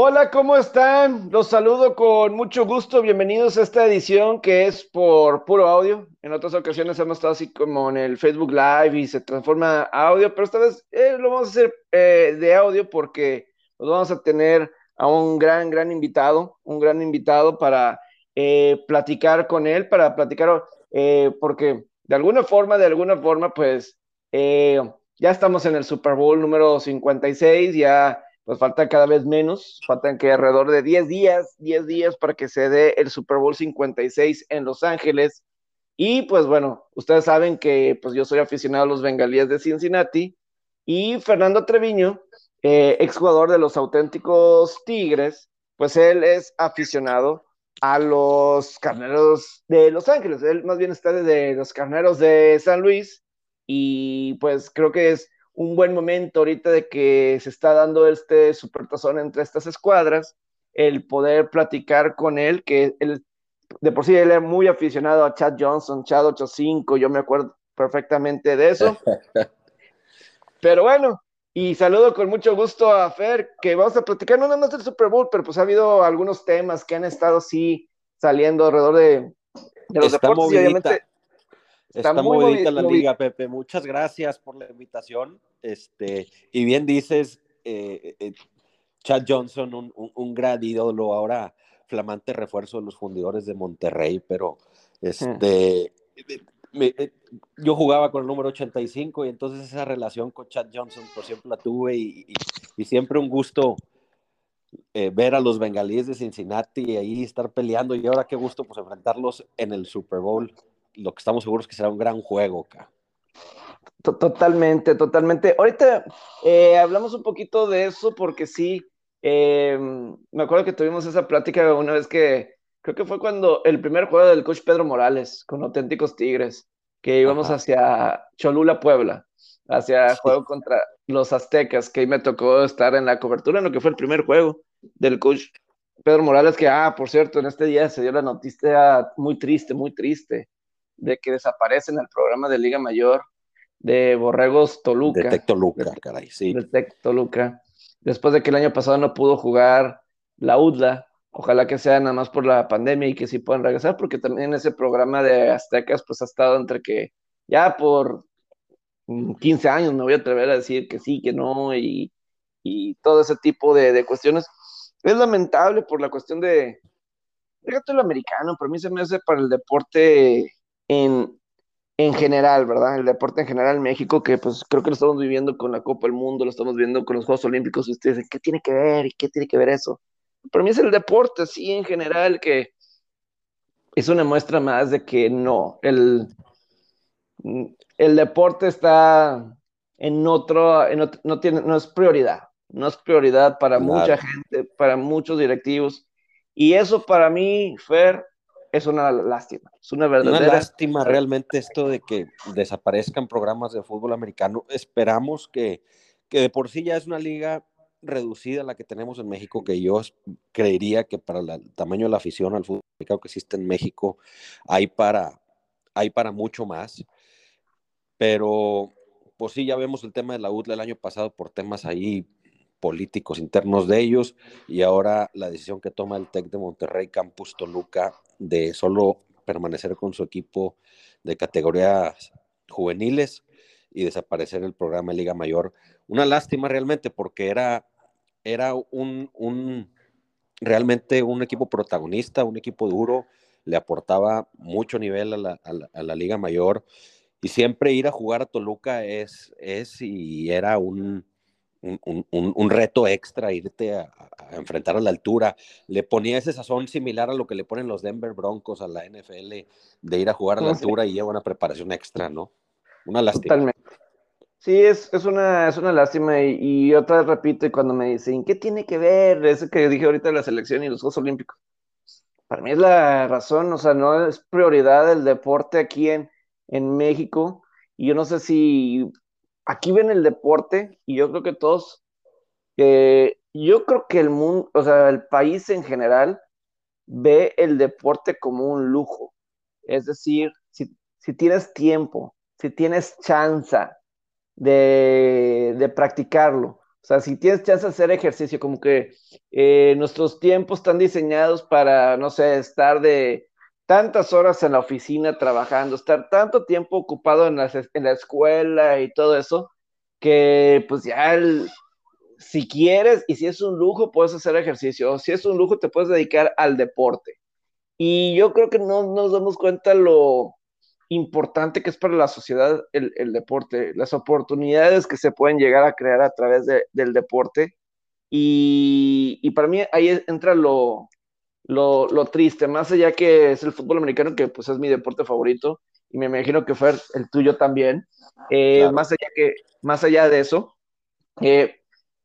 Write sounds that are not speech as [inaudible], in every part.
Hola, ¿cómo están? Los saludo con mucho gusto. Bienvenidos a esta edición que es por puro audio. En otras ocasiones hemos estado así como en el Facebook Live y se transforma a audio, pero esta vez eh, lo vamos a hacer eh, de audio porque nos vamos a tener a un gran, gran invitado, un gran invitado para eh, platicar con él, para platicar, porque de alguna forma, de alguna forma, pues ya estamos en el Super Bowl número 56, ya pues falta cada vez menos, faltan que alrededor de 10 días, 10 días para que se dé el Super Bowl 56 en Los Ángeles. Y pues bueno, ustedes saben que pues yo soy aficionado a los bengalíes de Cincinnati y Fernando Treviño, eh, exjugador de los auténticos Tigres, pues él es aficionado a los carneros de Los Ángeles. Él más bien está de los carneros de San Luis y pues creo que es un buen momento ahorita de que se está dando este supertazón entre estas escuadras, el poder platicar con él, que él, de por sí él es muy aficionado a Chad Johnson, Chad 85, yo me acuerdo perfectamente de eso. [laughs] pero bueno, y saludo con mucho gusto a Fer, que vamos a platicar no nada más del Super Bowl, pero pues ha habido algunos temas que han estado así saliendo alrededor de, los deportes obviamente Está, muy, bonita la liga, Pepe. Muchas gracias por la invitación. Este, y bien dices, eh, eh, Chad Johnson, un, un, gran ídolo, ahora flamante refuerzo de los fundidores de Monterrey, pero este, eh, yo jugaba con el número 85 y entonces esa relación con Chad Johnson por siempre la tuve y, y, siempre un gusto ver a los bengalíes de Cincinnati y ahí estar peleando y ahora qué gusto pues enfrentarlos en el Super Bowl lo que estamos seguros es que será un gran juego acá. Totalmente, totalmente. Ahorita eh, hablamos un poquito de eso porque sí, em, me acuerdo que tuvimos esa plática una vez que creo que fue cuando el primer juego del coach Pedro Morales con auténticos Tigres, que íbamos hacia Cholula, Puebla, hacia juego contra los Aztecas, que ahí me tocó estar en la cobertura en lo que fue el primer juego del coach Pedro Morales, que, ah, por cierto, en este día se dio la noticia muy triste, muy triste, de que desaparece en el programa de Liga Mayor de Borregos Toluca. De Tec Toluca, caray, sí. De Tec Toluca. Después de que el año pasado no pudo jugar la UDLA, ojalá que sea nada más por la pandemia y que sí puedan regresar, porque también ese programa de Aztecas pues ha estado entre que ya por 15 años me voy a atrever a decir que sí, que no, y, todo ese tipo de, cuestiones. Es lamentable por la cuestión de, fíjate lo americano, pero a mí se me hace para el deporte en, en general, ¿verdad? El deporte en general en México, que pues creo que lo estamos viviendo con la Copa del Mundo, lo estamos viendo con los Juegos Olímpicos, y ustedes dicen, ¿qué tiene que ver? ¿Y qué tiene que ver eso? Para mí es el deporte, sí, en general, que es una muestra más de que no, el, el deporte está en otro, no, tiene, no es prioridad, no es prioridad para mucha gente, para muchos directivos. Y eso para mí, Fer, es una lástima. Es una verdadera. Una lástima realmente esto de que desaparezcan programas de fútbol americano. Esperamos que, que de por sí ya es una liga reducida la que tenemos en México, que yo creería que para el tamaño de la afición al fútbol americano que existe en México hay para, hay para mucho más. Pero, pues sí, ya vemos el tema de la UTLA el año pasado por temas ahí políticos internos de ellos y ahora la decisión que toma el TEC de Monterrey Campus Toluca de solo permanecer con su equipo de categorías juveniles y desaparecer el programa de Liga Mayor. Una lástima realmente porque era, era un, un, realmente un equipo protagonista, un equipo duro, le aportaba mucho nivel a la, a la, Liga Mayor y siempre ir a jugar a Toluca es, es y era un, un, reto extra irte a, enfrentar a la altura. Le ponía ese sazón similar a lo que le ponen los Denver Broncos a la NFL de ir a jugar a la altura y lleva una preparación extra, ¿no? Una lástima. Totalmente. Sí, es, es, una, es una lástima. Y, otra vez repito, y cuando me dicen, ¿qué tiene que ver eso que dije ahorita de la selección y los Juegos Olímpicos? Para mí es la razón, o sea, no es prioridad el deporte aquí en, en México. Y yo no sé si aquí ven el deporte y yo creo que todos, yo creo que el mundo, o sea, el país en general ve el deporte como un lujo. Es decir, si, tienes tiempo, si tienes chance de, de, practicarlo, O sea, si tienes chance de hacer ejercicio, como que eh, nuestros tiempos están diseñados para, no sé, estar de tantas horas en la oficina trabajando, estar tanto tiempo ocupado en la, en la escuela y todo eso, que pues ya el, si quieres y si es un lujo, puedes hacer ejercicio. O si es un lujo, te puedes dedicar al deporte. Y yo creo que no nos damos cuenta lo importante que es para la sociedad el, el deporte, las oportunidades que se pueden llegar a crear a través de, del deporte. Y, y, para mí ahí entra lo, lo, lo, triste, más allá que es el fútbol americano, que pues es mi deporte favorito, y me imagino que fue el tuyo también. Eh, claro. más, allá que, más allá de eso, eh,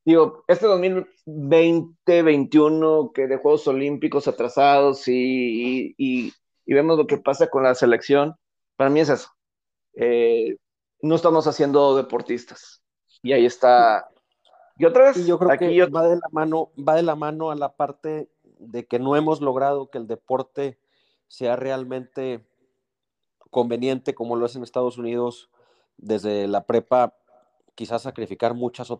digo, este 2020-21 que de Juegos Olímpicos atrasados y, y, y, vemos lo que pasa con la selección, para mí es eso. Eh, no estamos haciendo deportistas. Y ahí está. Y otra vez, y yo creo aquí que yo... va de la mano, va de la mano a la parte de que no hemos logrado que el deporte sea realmente conveniente como lo es en Estados Unidos desde la prepa, quizás sacrificar muchas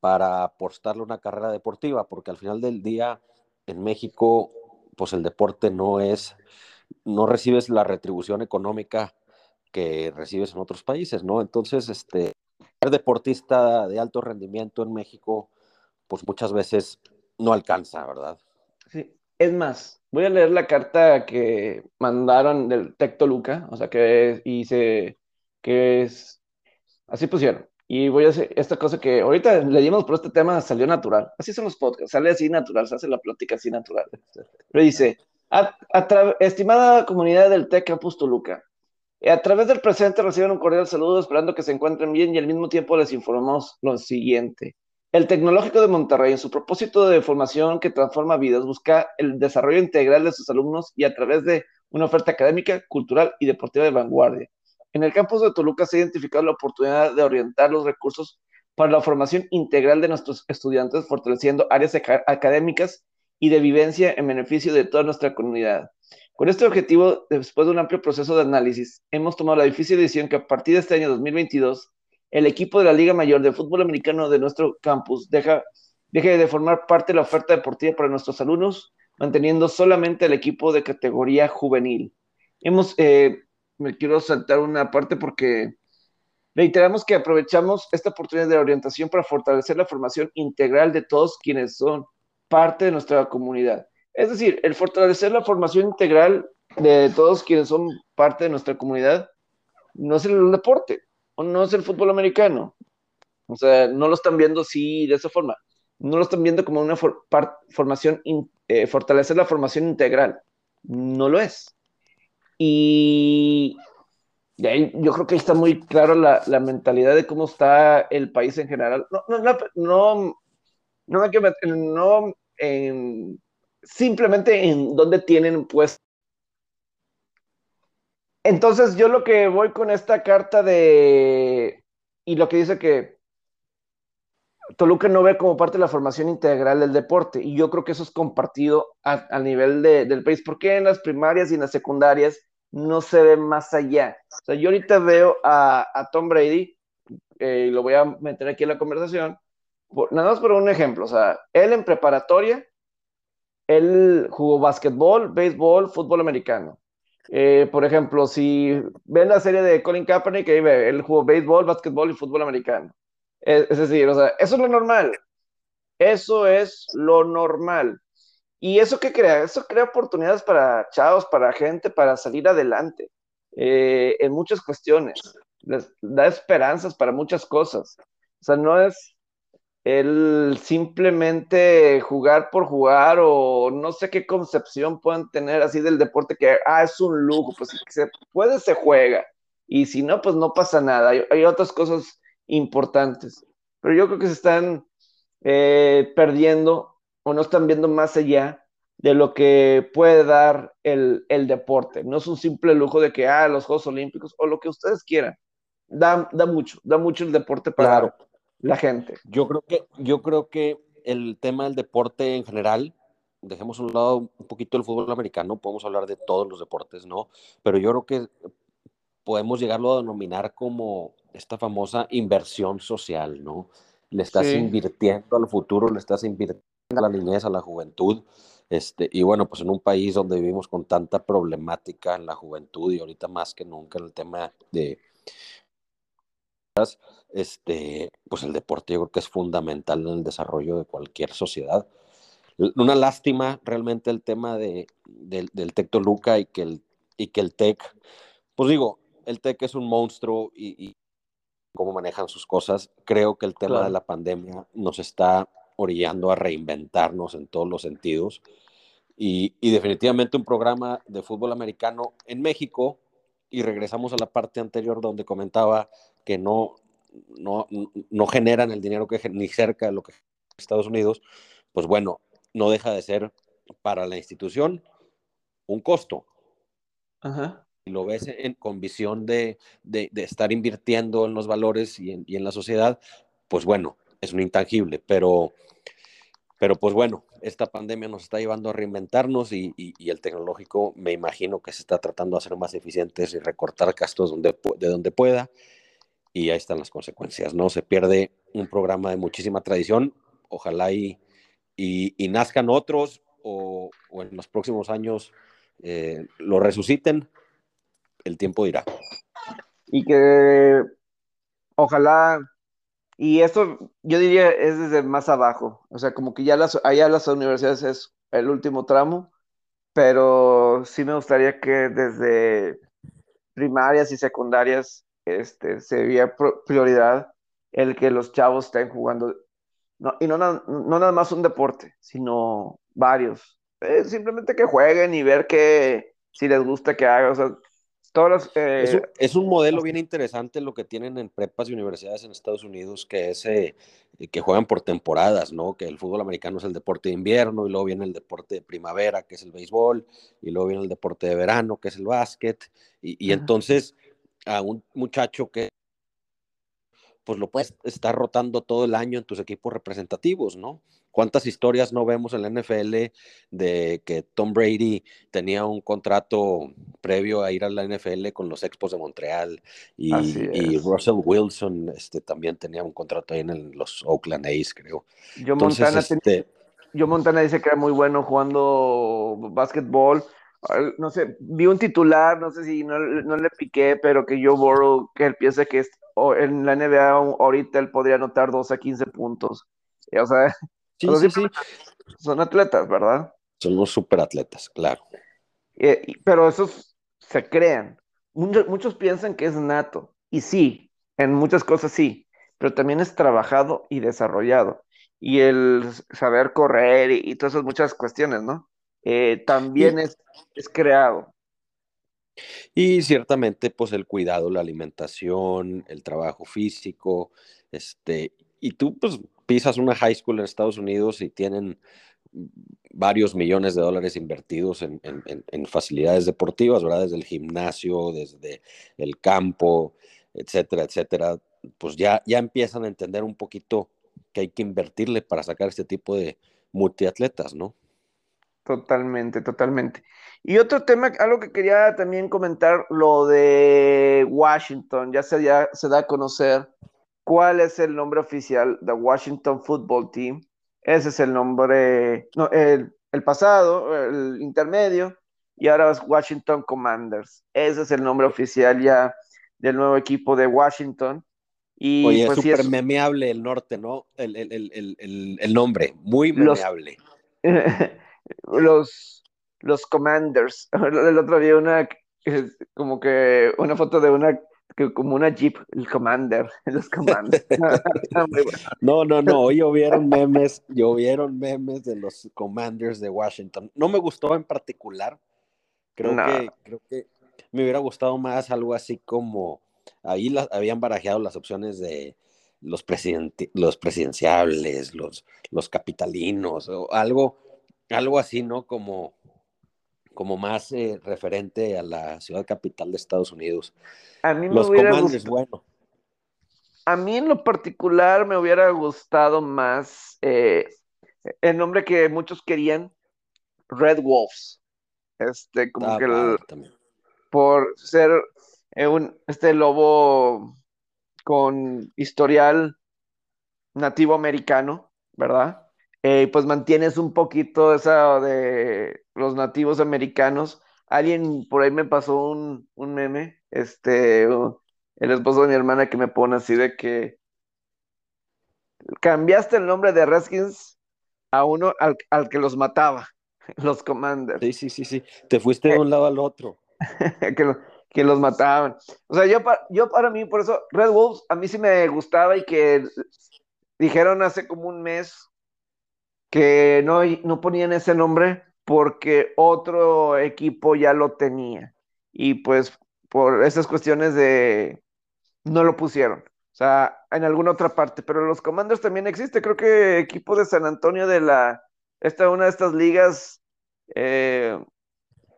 para apostarle una carrera deportiva, porque al final del día en México, pues el deporte no es, no recibes la retribución económica que recibes en otros países, ¿no? Entonces, este, ser deportista de alto rendimiento en México, pues muchas veces no alcanza, ¿verdad? Sí, es más, voy a leer la carta que mandaron del Tecto Luca, o sea, que hice, que es, así pusieron. Y voy a hacer esta cosa que ahorita le dimos por este tema, salió natural. Así son los podcasts, sale así natural, se hace la plática así natural. Pero dice, a, a estimada comunidad del TEC Campus Toluca, a través del presente reciben un cordial saludo esperando que se encuentren bien y al mismo tiempo les informamos lo siguiente. El Tecnológico de Monterrey, en su propósito de formación que transforma vidas, busca el desarrollo integral de sus alumnos y a través de una oferta académica, cultural y deportiva de vanguardia. En el campus de Toluca se ha identificado la oportunidad de orientar los recursos para la formación integral de nuestros estudiantes, fortaleciendo áreas académicas y de vivencia en beneficio de toda nuestra comunidad. Con este objetivo, después de un amplio proceso de análisis, hemos tomado la difícil decisión que a partir de este año 2022, el equipo de la Liga Mayor de Fútbol Americano de nuestro campus deja, deje de formar parte de la oferta deportiva para nuestros alumnos, manteniendo solamente el equipo de categoría juvenil. Hemos eh, me quiero saltar una parte porque reiteramos que aprovechamos esta oportunidad de orientación para fortalecer la formación integral de todos quienes son parte de nuestra comunidad. Es decir, el fortalecer la formación integral de todos quienes son parte de nuestra comunidad no es el deporte, o no es el fútbol americano. O sea, no lo están viendo así de esa forma. No lo están viendo como una for formación, eh, fortalecer la formación integral. No lo es. Y, ahí yo creo que ahí está muy claro la, mentalidad de cómo está el país en general. No, no, no, no, no simplemente en dónde tienen pues. Entonces yo lo que voy con esta carta de y lo que dice que Toluca no ve como parte de la formación integral del deporte y yo creo que eso es compartido a, a nivel de, del país porque en las primarias y en las secundarias no se ve más allá. O sea, yo ahorita veo a, Tom Brady, eh, y lo voy a meter aquí en la conversación, nada más por un ejemplo, o sea, él en preparatoria, él jugó básquetbol, béisbol, fútbol americano. Eh, por ejemplo, si ven la serie de Colin Kaepernick, ahí ve, él jugó béisbol, básquetbol y fútbol americano. Es, es decir, o sea, eso es lo normal. Eso es lo normal. ¿Y eso qué crea? Eso crea oportunidades para chavos, para gente, para salir adelante eh, en muchas cuestiones. Les da esperanzas para muchas cosas. O sea, no es el simplemente jugar por jugar o no sé qué concepción puedan tener así del deporte que, ah, es un lujo, pues se puede, se juega. Y si no, pues no pasa nada. Hay, hay otras cosas importantes. Pero yo creo que se están eh, perdiendo o no están viendo más allá de lo que puede dar el, el, deporte. No es un simple lujo de que, ah, los Juegos Olímpicos o lo que ustedes quieran. Da, da mucho, da mucho el deporte para claro. La gente. Yo creo, que, yo creo que el tema del deporte en general, dejemos a un lado un poquito el fútbol americano, podemos hablar de todos los deportes, ¿no? Pero yo creo que podemos llegarlo a denominar como esta famosa inversión social, ¿no? le estás invirtiendo al futuro, le estás invirtiendo a la niñez, a la juventud. Este, y bueno, pues en un país donde vivimos con tanta problemática en la juventud y ahorita más que nunca en el tema de este, pues el deporte yo creo que es fundamental en el desarrollo de cualquier sociedad. Una lástima realmente el tema de, del, del TEC Toluca y que el, y que el TEC, pues digo, el TEC es un monstruo y, cómo manejan sus cosas. Creo que el tema de la pandemia nos está orillando a reinventarnos en todos los sentidos. Y, y, definitivamente un programa de fútbol americano en México, y regresamos a la parte anterior donde comentaba que no, no, no generan el dinero que ni cerca de lo que Estados Unidos, pues bueno, no deja de ser para la institución un costo. Y lo ves en, con visión de, de, estar invirtiendo en los valores y en, y en, la sociedad, pues bueno, es un intangible, pero, pero pues bueno, esta pandemia nos está llevando a reinventarnos y, y, el tecnológico me imagino que se está tratando de hacer más eficientes y recortar gastos donde, de donde pueda y ahí están las consecuencias, ¿no? Se pierde un programa de muchísima tradición, ojalá y, y, nazcan otros o, en los próximos años eh, lo resuciten, el tiempo dirá. Y que ojalá, y esto yo diría es desde más abajo, o sea, como que ya las, allá las universidades es el último tramo, pero sí me gustaría que desde primarias y secundarias este, sería prioridad el que los chavos estén jugando, no, y no, no, nada más un deporte, sino varios. Eh, simplemente que jueguen y ver que si les gusta que hagan, o sea, todas eh, es, un, modelo bien interesante lo que tienen en prepas y universidades en Estados Unidos, que es eh, que juegan por temporadas, ¿no? Que el fútbol americano es el deporte de invierno, y luego viene el deporte de primavera, que es el béisbol, y luego viene el deporte de verano, que es el básquet, y, y entonces a un muchacho que pues lo puedes estar rotando todo el año en tus equipos representativos, ¿no? ¿Cuántas historias no vemos en la NFL de que Tom Brady tenía un contrato previo a ir a la NFL con los Expos de Montreal y, Russell Wilson este, también tenía un contrato ahí en los Oakland A's, creo. Yo Montana, este yo Montana dice que era muy bueno jugando básquetbol no sé, vi un titular, no sé si no, le piqué, pero que yo borro que él piensa que en la NBA ahorita él podría anotar 12 a 15 puntos. O sea, son atletas, ¿verdad? Son unos super atletas, claro. pero esos se crean. Muchos, muchos piensan que es nato, y sí, en muchas cosas sí, pero también es trabajado y desarrollado. Y el saber correr y todas esas muchas cuestiones, ¿no? Eh, también es, es creado. Y ciertamente, pues el cuidado, la alimentación, el trabajo físico, este, y tú pues pisas una high school en Estados Unidos y tienen varios millones de dólares invertidos en, en, facilidades deportivas, ¿verdad? Desde el gimnasio, desde el campo, etcétera, etcétera. Pues ya, ya empiezan a entender un poquito que hay que invertirle para sacar este tipo de multiatletas, ¿no? Totalmente, totalmente. Y otro tema, algo que quería también comentar, lo de Washington, ya se, ya se da a conocer cuál es el nombre oficial de Washington Football Team. Ese es el nombre, no, el, el pasado, el intermedio, y ahora es Washington Commanders. Ese es el nombre oficial ya del nuevo equipo de Washington. Y Oye, pues, súper memeable el norte, ¿no? El, el, el, el nombre, muy memeable. los, [laughs] los Commanders. [laughs] El otro día una, como que una foto de una, que como una Jeep, el Commander, [laughs] los Commanders. [laughs] no, no, no, llovieron memes, llovieron memes de los Commanders de Washington. No me gustó en particular. Creo que, creo que me hubiera gustado más algo así como ahí habían barajeado las opciones de los, los presidenciables, los, los capitalinos, o algo, algo así, ¿no? Como, como más eh, referente a la ciudad capital de Estados Unidos. A mí me Los hubiera gustado, bueno. A mí en lo particular me hubiera gustado más eh, el nombre que muchos querían, Red Wolves. Este, como ah, que por ser eh, un, este lobo con historial nativo americano, ¿verdad? Eh, pues mantienes un poquito esa de los nativos americanos. Alguien por ahí me pasó un, un meme, este, el esposo de mi hermana que me pone así de que cambiaste el nombre de Redskins a uno al, al que los mataba, [laughs] los Commanders. Sí, sí, sí, sí. Te fuiste de un lado al otro. [laughs] que, que, los mataban. O sea, yo, yo para mí, por eso, Red Wolves a mí sí me gustaba y que dijeron hace como un mes que no, no ponían ese nombre porque otro equipo ya lo tenía. Y pues por esas cuestiones de no lo pusieron. O sea, en alguna otra parte. Pero los Commanders también existe. Creo que equipo de San Antonio de la. Esta una de estas ligas eh,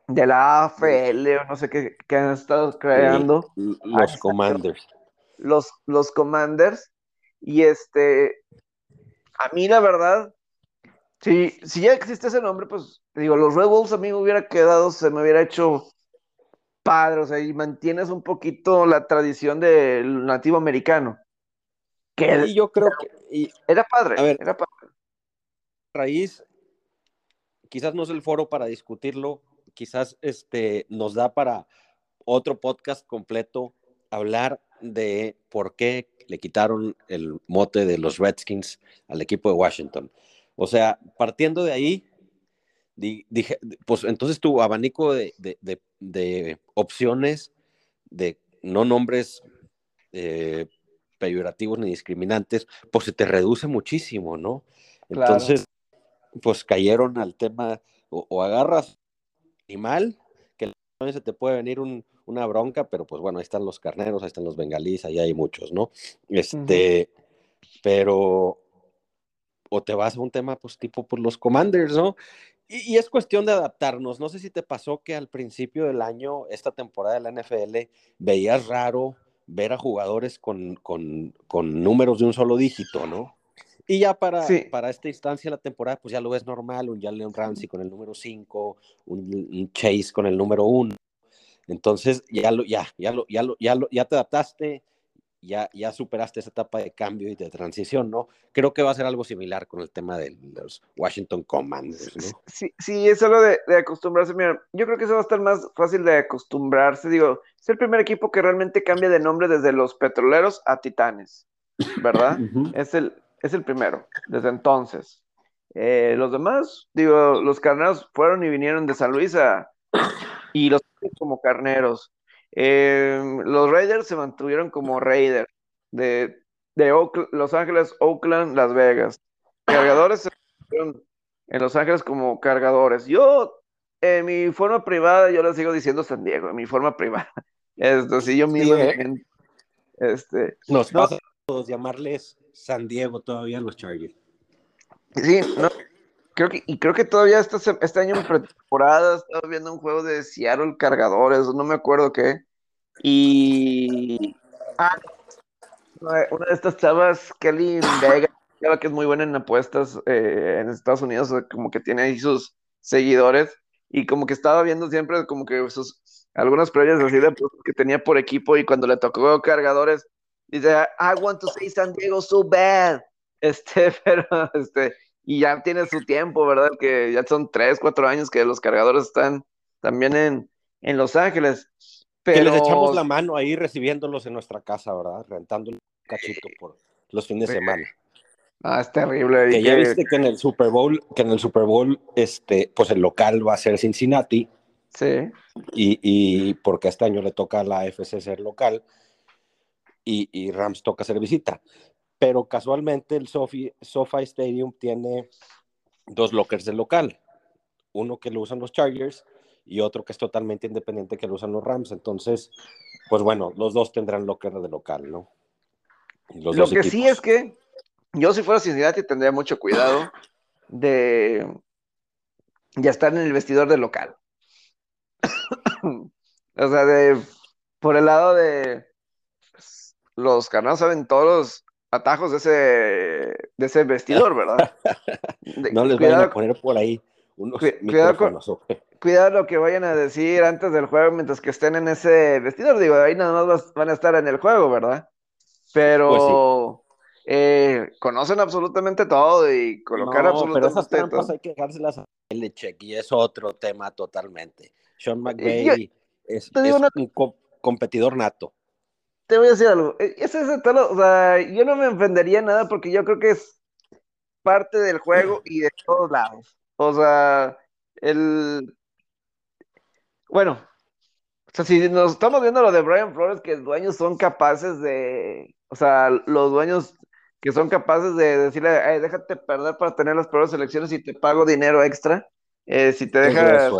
de la AFL o no sé qué, que han estado creando. los Commanders. Los, los Commanders. Y este. A mí, la verdad, si, si ya existe ese nombre, pues digo, los Red Wolves a mí me hubiera quedado, se me hubiera hecho padre, o sea, y mantienes un poquito la tradición del nativo americano. Que y yo creo que era padre, a ver, era padre. Raíz, quizás no es el foro para discutirlo, quizás este nos da para otro podcast completo hablar de por qué le quitaron el mote de los Redskins al equipo de Washington. O sea, partiendo de ahí, dije, pues entonces tu abanico de, opciones, de no nombres eh, peyorativos ni discriminantes, pues se te reduce muchísimo, ¿no? Entonces, pues cayeron al tema, o, agarras animal, que se te puede venir una bronca, pero pues bueno, ahí están los carneros, ahí están los bengalíes, ahí hay muchos, ¿no? Este, pero o te vas a un tema pues tipo por los commanders, ¿no? Y, es cuestión de adaptarnos. No sé si te pasó que al principio del año, esta temporada de la NFL, veías raro ver a jugadores con, con, con números de un solo dígito, ¿no? Y ya para, para esta instancia de la temporada, pues ya lo ves normal, un Jalen Ramsey con el número 5, un, Chase con el número 1. Entonces ya lo, ya, ya lo, ya lo, ya lo, ya te adaptaste, ya, ya superaste esa etapa de cambio y de transición, ¿no? Creo que va a ser algo similar con el tema de los Washington Commanders, ¿no? Sí, sí, es algo de, acostumbrarse. Mira, yo creo que eso va a estar más fácil de acostumbrarse. Digo, es el primer equipo que realmente cambia de nombre desde los petroleros a titanes, ¿verdad? [laughs] es, el, es el primero, desde entonces. Eh, los demás, digo, los carneros fueron y vinieron de San Luis a, y los como carneros. Eh, los Raiders se mantuvieron como Raiders de, de Los Ángeles, Oakland, Las Vegas. Cargadores se mantuvieron en Los Ángeles como cargadores. Yo, en mi forma privada, yo le sigo diciendo San Diego, en mi forma privada. [laughs] Esto, si yo mismo. ¿eh? este, Nos pasa a todos llamarles San Diego todavía los Chargers. Sí, no, creo que, y creo que todavía este, este año en pretemporada estaba viendo un juego de Seattle Cargadores, no me acuerdo qué. Y ah, una de estas chavas, Kelly Vega, que es muy buena en apuestas eh, en Estados Unidos, como que tiene ahí sus seguidores, y como que estaba viendo siempre como que sus algunas previas así de que tenía por equipo, y cuando le tocó cargadores, dice, I want to say San Diego so bad. [laughs] Este, pero este, y ya tiene su tiempo, ¿verdad? Que ya son tres, cuatro años que los cargadores están también en, en Los Ángeles. Pero... Que les echamos la mano ahí recibiéndolos en nuestra casa, ¿verdad? Rentando un cachito por los fines de semana. Ah, es terrible. Que ya viste que en el Super Bowl, que en el Super Bowl, este, pues el local va a ser Cincinnati. Sí. Y, y porque este año le toca a la FC ser local y, y Rams toca ser visita pero casualmente el SoFi, SoFi Stadium tiene dos lockers de local, uno que lo usan los Chargers y otro que es totalmente independiente que lo usan los Rams, entonces, pues bueno, los dos tendrán locker de local, ¿no? lo que sí es que yo si fuera Cincinnati tendría mucho cuidado de ya estar en el vestidor del local. [coughs] o sea, de por el lado de pues, los canales saben todos atajos de ese, de ese vestidor, ¿verdad? [laughs] no les vayan a poner por ahí unos cuidado, cuidado lo que vayan a decir antes del juego mientras que estén en ese vestidor. Digo, ahí nada más van a estar en el juego, ¿verdad? Pero, pues eh, conocen absolutamente todo y colocar no, absolutamente pero esas trampas todo. hay que dejárselas a Belichick y es otro tema totalmente. Sean McVay es, una- un co- competidor nato. Te voy a decir algo. Ese es el talo- o sea, yo no me ofendería nada porque yo creo que es parte del juego y de todos lados. O sea, el. Bueno, o sea, si nos estamos viendo lo de Brian Flores, que los dueños son capaces de. O sea, los dueños que son capaces de decirle, "Ay, déjate perder para tener las peores selecciones y te pago dinero extra. Eh, si te dejas,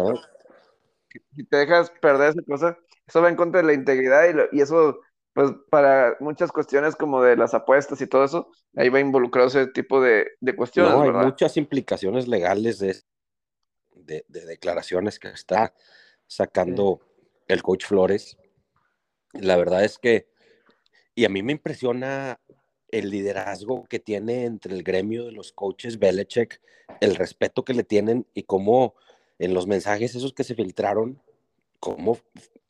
si te dejas perder esa cosa, eso va en contra de la integridad y, lo- y eso, pues, para muchas cuestiones como de las apuestas y todo eso, ahí va involucrado ese tipo de, de cuestiones, No, hay ¿verdad? muchas implicaciones legales de, de, de declaraciones que está sacando el coach Flores. La verdad es que, y a mí me impresiona el liderazgo que tiene entre el gremio de los coaches Belichick, el respeto que le tienen y cómo en los mensajes esos que se filtraron, cómo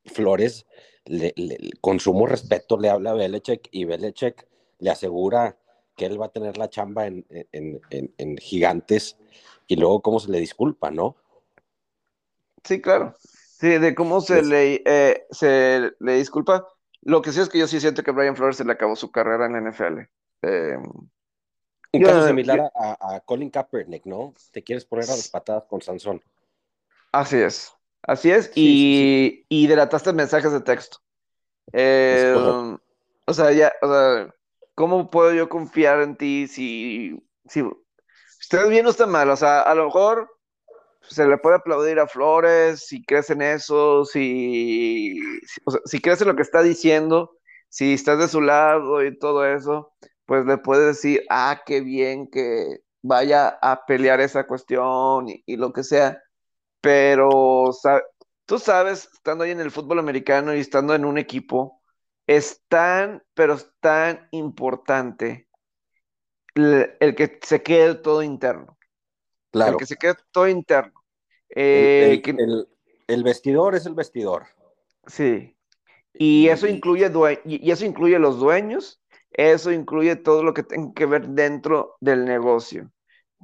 Flores le- le- con sumo respeto le habla a Belichick y Belichick le asegura que él va a tener la chamba en, en, en, en gigantes y luego cómo se le disculpa, ¿no? Sí, claro. Sí, de cómo se le, eh, se le disculpa. Lo que sí es que yo sí siento que Brian Flores se le acabó su carrera en la NFL. Eh, Un Yo- caso similar yo- a, a Colin Kaepernick, ¿no? Te quieres poner a las patadas con Sansón. así es. Así es. Sí, y, y delataste mensajes de texto. Eh, o sea, ya, o sea, ¿cómo puedo yo confiar en ti si, si estás bien o está mal? O sea, a lo mejor se le puede aplaudir a Flores si crees en eso, si, si, o sea, si crees en lo que está diciendo, si estás de su lado y todo eso, pues le puedes decir, ah, qué bien que vaya a pelear esa cuestión y, y lo que sea, pero tú sabes, estando ahí en el fútbol americano y estando en un equipo, es tan, pero es tan importante el, el que se quede todo interno, el Claro. que se quede todo interno. El, Eh, el- el- el vestidor es el vestidor. sí. Y eso incluye y eso incluye los dueños, eso incluye todo lo que tenga que ver dentro del negocio.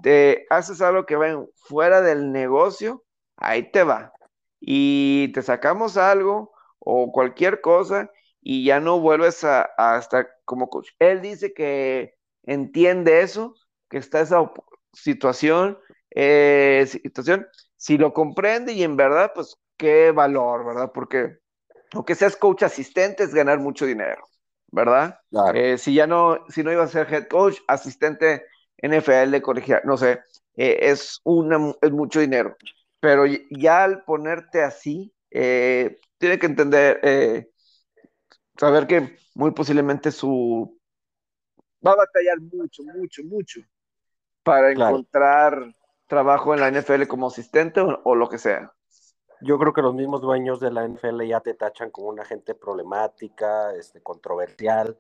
Te haces algo que va fuera del negocio, ahí te va. Y te sacamos algo o cualquier cosa y ya no vuelves a, a estar como coach. Él dice que entiende eso, que está esa situación, eh, situación. Si lo comprende y en verdad, pues qué valor, ¿verdad? Porque aunque seas coach asistente, es ganar mucho dinero, ¿verdad? Claro. Eh, si ya no, si no iba a ser head coach, asistente NFL, colegial, no sé, eh, es, una, es mucho dinero. Pero ya al ponerte así, eh, tiene que entender, eh, saber que muy posiblemente su va a batallar mucho, mucho, mucho para Claro. encontrar trabajo en la NFL como asistente o, o lo que sea. Yo creo que los mismos dueños de la NFL ya te tachan como una gente problemática, este, controversial,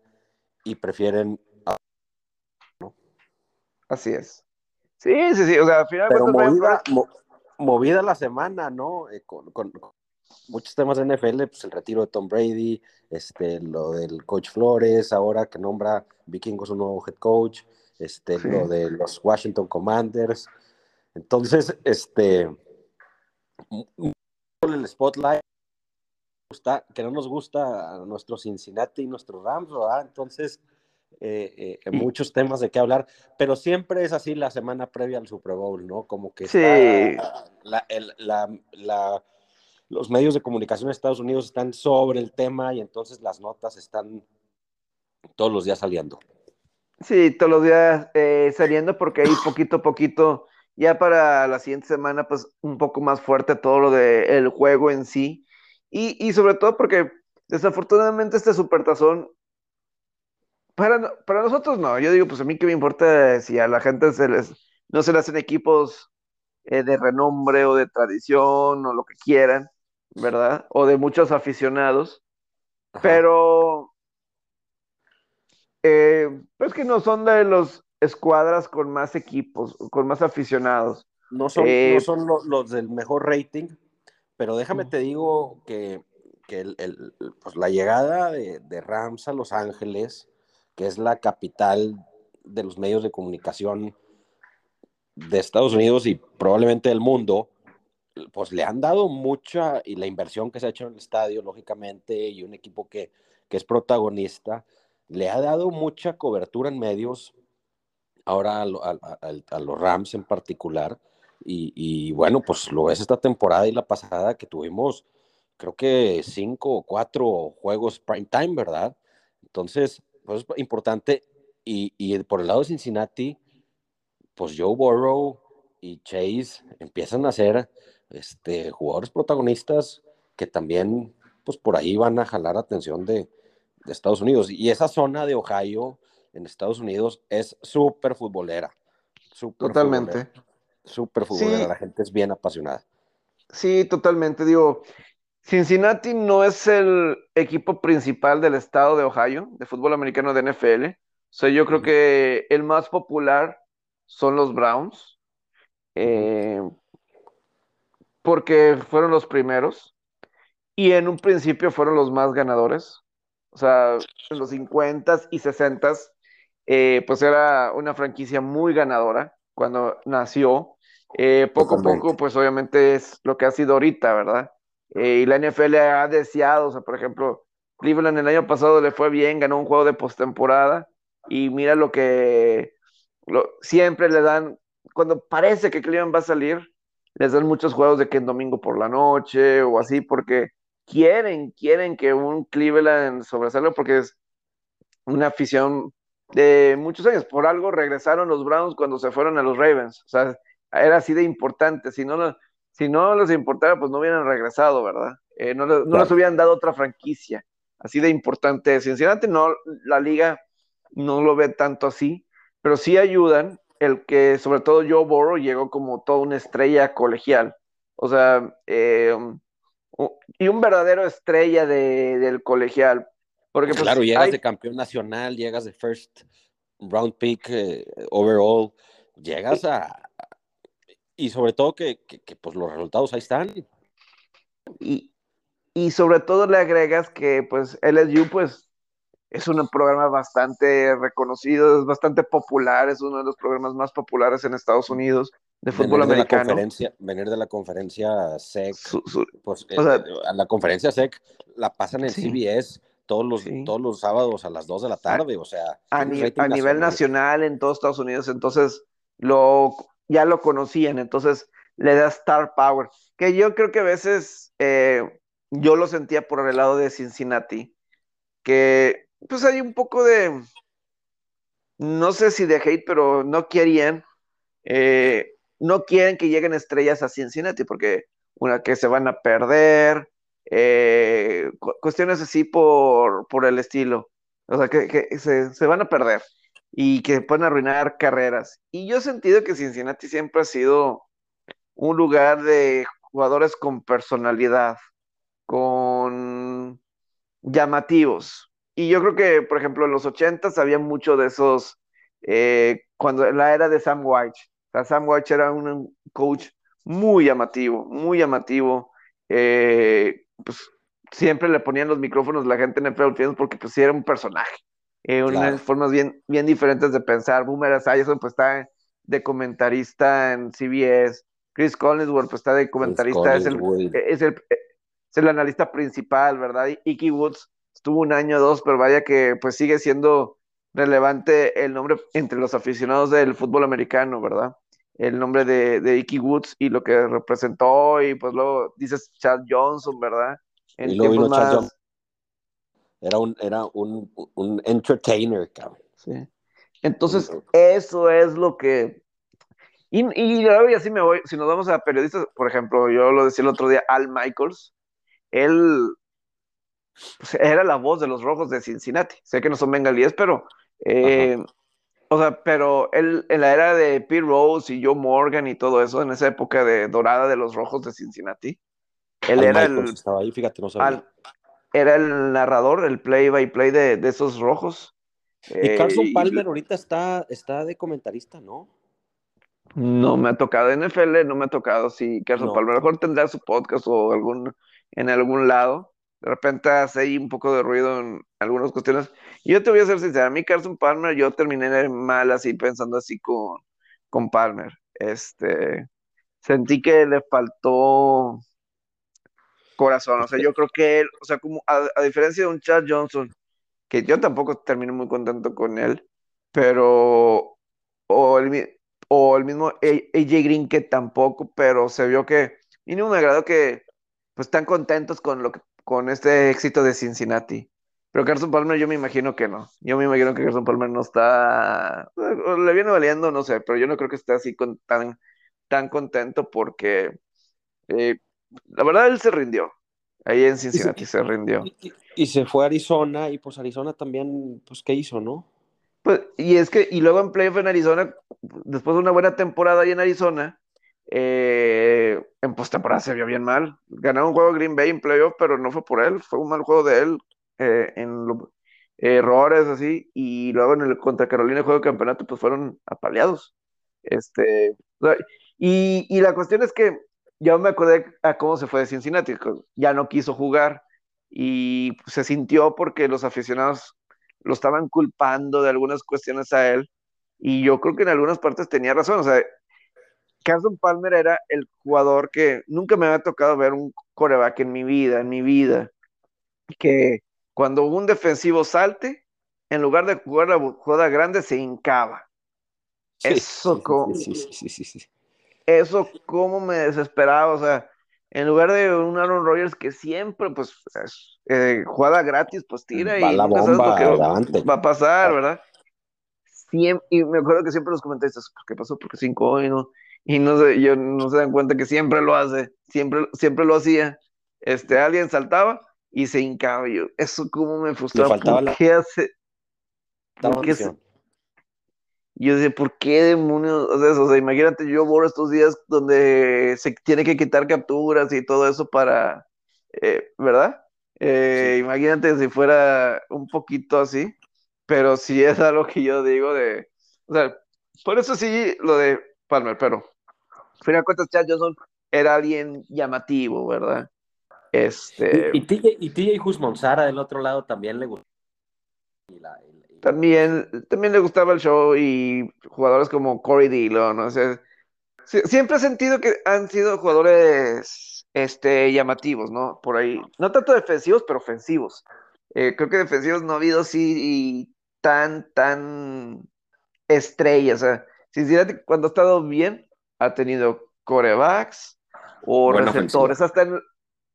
y prefieren. Así es. Sí, sí, sí. O sea, al final Pero movida, movida la semana, ¿no? Eh, con, con- con muchos temas de NFL, pues el retiro de Tom Brady, este, lo del coach Flores, ahora que nombra Vikingos un nuevo head coach, este, Sí. lo de los Washington Commanders. Entonces, este, el spotlight que no nos gusta a nuestro Cincinnati y nuestros Rams, ¿verdad? Entonces, eh, eh, muchos temas de qué hablar, pero siempre es así la semana previa al Super Bowl, ¿no? Como que Sí. está la- el- la- la- los medios de comunicación de Estados Unidos están sobre el tema y entonces las notas están todos los días saliendo. Sí, todos los días eh, saliendo porque ahí poquito a poquito, ya para la siguiente semana, pues un poco más fuerte todo lo del juego en sí. Y, y sobre todo porque desafortunadamente este supertazón, para, para nosotros no, yo digo, pues a mí qué me importa si a la gente se les, no se le hacen equipos eh, de renombre o de tradición o lo que quieran, ¿verdad? O de muchos aficionados. Ajá. Pero eh, pues que no son de los escuadras con más equipos, con más aficionados. No son, Eh, no son lo- los del mejor rating, pero déjame te digo que, que el- el- pues la llegada de, de Rams a Los Ángeles, que es la capital de los medios de comunicación de Estados Unidos y probablemente del mundo, pues le han dado mucha, y la inversión que se ha hecho en el estadio, lógicamente, y un equipo que, que es protagonista, le ha dado mucha cobertura en medios, ahora a, los Rams en particular, y, bueno, pues lo ves esta temporada y la pasada que tuvimos, creo que cinco o cuatro juegos prime time, ¿verdad? Entonces, pues es importante. Y, y por el lado de Cincinnati, pues Joe Burrow y Chase empiezan a ser este, jugadores protagonistas que también, pues por ahí van a jalar atención de, de Estados Unidos. Y esa zona de Ohio en Estados Unidos es súper futbolera. Totalmente. Súper futbolera, la gente es bien apasionada. Sí, totalmente. Digo, Cincinnati no es el equipo principal del estado de Ohio, de fútbol americano de NFL. O sea, yo creo que el más popular son los Browns. Eh, porque fueron los primeros y en un principio fueron los más ganadores. O sea, en los 50s y 60s, eh, pues era una franquicia muy ganadora cuando nació. Eh, poco a poco, pues obviamente es lo que ha sido ahorita, ¿verdad? Eh, y la NFL ha deseado, o sea, por ejemplo, Cleveland el año pasado le fue bien, ganó un juego de postemporada y mira lo que lo, siempre le dan, cuando parece que Cleveland va a salir, les dan muchos juegos de que en domingo por la noche o así, porque quieren, quieren que un Cleveland sobresalga, porque es una afición de muchos años. Por algo regresaron los Browns cuando se fueron a los Ravens. O sea, era así de importante. Si no, si no les importara, pues no hubieran regresado, ¿verdad? Eh, no, no les hubieran dado otra franquicia. Así de importante. Sinceramente, no, la liga no lo ve tanto así, pero sí ayudan el que sobre todo Joe Burrow llegó como toda una estrella colegial. O sea, eh, y un verdadero estrella del colegial. Porque, pues, claro, llegas de campeón nacional, llegas de first round pick eh, overall, llegas a... Y sobre todo que, pues los resultados ahí están. Y, y sobre todo le agregas que pues LSU pues es un programa bastante reconocido, es bastante popular, es uno de los programas más populares en Estados Unidos de fútbol americano. venir de la conferencia SEC, pues eh, a la conferencia SEC la pasan en CBS todos los, todos los sábados a las 2 de la tarde, o sea. A, nivel nacional en todos Estados Unidos, entonces lo, ya lo conocían, entonces le da Star Power, que yo creo que a veces eh, yo lo sentía por el lado de Cincinnati, que pues hay un poco de, no sé si de hate, pero no querían, eh, no quieren que lleguen estrellas a Cincinnati, porque una que se van a perder, eh, cuestiones así por, por el estilo, o sea, que, se, van a perder y que pueden arruinar carreras. Y yo he sentido que Cincinnati siempre ha sido un lugar de jugadores con personalidad, con llamativos. Y yo creo que, por ejemplo, en los 80 había mucho de esos, eh, cuando la era de Sam White. Sam White era un coach muy llamativo, muy llamativo. Eh, pues siempre le ponían los micrófonos a la gente en el porque pues era un personaje. Eh, unas formas bien, bien diferentes de pensar. Boomer Esiason pues está de comentarista en CBS. Chris Collinsworth pues está de comentarista, es el, es el, es el analista principal, ¿verdad? Icky Woods estuvo un año o dos, pero vaya que pues sigue siendo relevante el nombre entre los aficionados del fútbol americano, ¿verdad? El nombre de, de Icky Woods y lo que representó, y pues luego dices Chad Johnson, ¿verdad? En y luego Chad Johnson. Era un, era un, un entertainer, cabrón. Sí. Entonces, eso es lo que. Y, y, y así me voy. Si nos vamos a periodistas, por ejemplo, yo lo decía el otro día, Al Michaels, él pues, era la voz de los rojos de Cincinnati. Sé que no son bengalíes, pero, eh, o sea, pero él en la era de Pete Rose y Joe Morgan y todo eso, en esa época de dorada de los rojos de Cincinnati, él era el, estaba ahí, fíjate, no era el narrador, el play by play de, esos rojos. Y Carson eh, Palmer ahorita está, está de comentarista, ¿no? No me ha tocado NFL, no me ha tocado. Si Carson Palmer a lo mejor tendrá su podcast o algún en algún lado. de repente hace ahí un poco de ruido en algunas cuestiones. Yo te voy a ser sincero, a mí Carson Palmer, yo terminé mal así pensando así con, con Palmer. Este, sentí que le faltó corazón. O sea, yo creo que él, o sea, como a, diferencia de un Chad Johnson, que yo tampoco terminé muy contento con él, pero, o el, o el mismo AJ Green que tampoco, pero se vio que, no me agradó que, pues, están contentos con lo que, con este éxito de Cincinnati. Pero Carson Palmer yo me imagino que no. Yo me imagino que Carson Palmer no está, le viene valiendo, no sé, pero yo no creo que esté así con, tan, tan contento porque eh, la verdad él se rindió. Ahí en Cincinnati se, rindió. Y, se fue a Arizona y pues Arizona también, pues ¿qué hizo, no? Pues, y es que, y luego en playoff en Arizona, después de una buena temporada ahí en Arizona, eh, en postemporada se vio bien mal. Ganó un juego Green Bay en playoff, pero no fue por él, fue un mal juego de él eh, en errores así. Y luego en el contra Carolina, el juego de campeonato, pues fueron apaleados. Este, y, y la cuestión es que yo me acordé a cómo se fue de Cincinnati, ya no quiso jugar y se sintió porque los aficionados lo estaban culpando de algunas cuestiones a él y yo creo que en algunas partes tenía razón, o sea, Carson Palmer era el jugador que nunca me había tocado ver un coreback en mi vida, en mi vida, que cuando un defensivo salte, en lugar de jugar la jugada grande, se hincaba. Eso, sí, sí, sí, sí, eso como me desesperaba, o sea, en lugar de un Aaron Rodgers que siempre, pues, eh, jugada gratis, pues tira y la bomba va a pasar, ¿verdad? Siempre, y me acuerdo que siempre los comentaristas, ¿qué pasó? Porque cinco y no, y no se, yo, no se dan cuenta que siempre lo hace, siempre, siempre lo hacía. Este, alguien saltaba y se hincaba. Yo, eso como me frustraba. ¿Por qué hace? ¿Por qué y yo decía, ¿por qué demonios eso? O sea, imagínate, yo borro estos días donde se tiene que quitar capturas y todo eso para, eh, ¿verdad? Eh, imagínate si fuera un poquito así, pero sí [laughs] es algo que yo digo de, o sea, por eso sí lo de Palmer, pero al final de cuentas Chad Johnson era alguien llamativo, ¿verdad? Este... Y, y, y TJ Sara del otro lado también le gustó. Y la, también, también le gustaba el show y jugadores como Corey Dillon, ¿no? sé siempre he sentido que han sido jugadores este, llamativos, ¿no? Por ahí, no tanto defensivos, pero ofensivos. Eh, creo que defensivos no ha habido así tan, tan estrellas. O sea, Cincinnati cuando ha estado bien, ha tenido corebacks o receptores. Hasta en,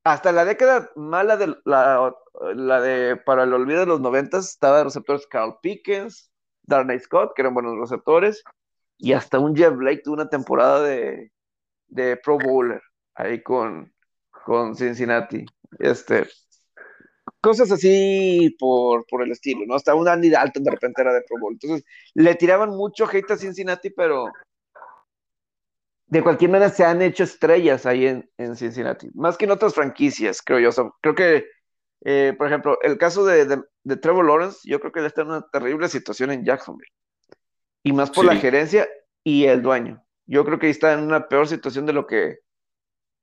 hasta la década mala de la, de para el olvido de los noventas estaba de receptores Carl Pickens, Darnay Scott, que eran buenos receptores, y hasta un Jeff Blake tuvo una temporada de, de Pro Bowler ahí con, con Cincinnati. Este, cosas así por, por el estilo, ¿no? Hasta un Andy Dalton de repente era de Pro Bowl. Entonces, le tiraban mucho hate a Cincinnati, pero de cualquier manera se han hecho estrellas ahí en, en Cincinnati, más que en otras franquicias, creo yo. creo que, eh, por ejemplo, el caso de, de, Trevor Lawrence, yo creo que él está en una terrible situación en Jacksonville. Y más por la gerencia y el dueño. Yo creo que está en una peor situación de lo que,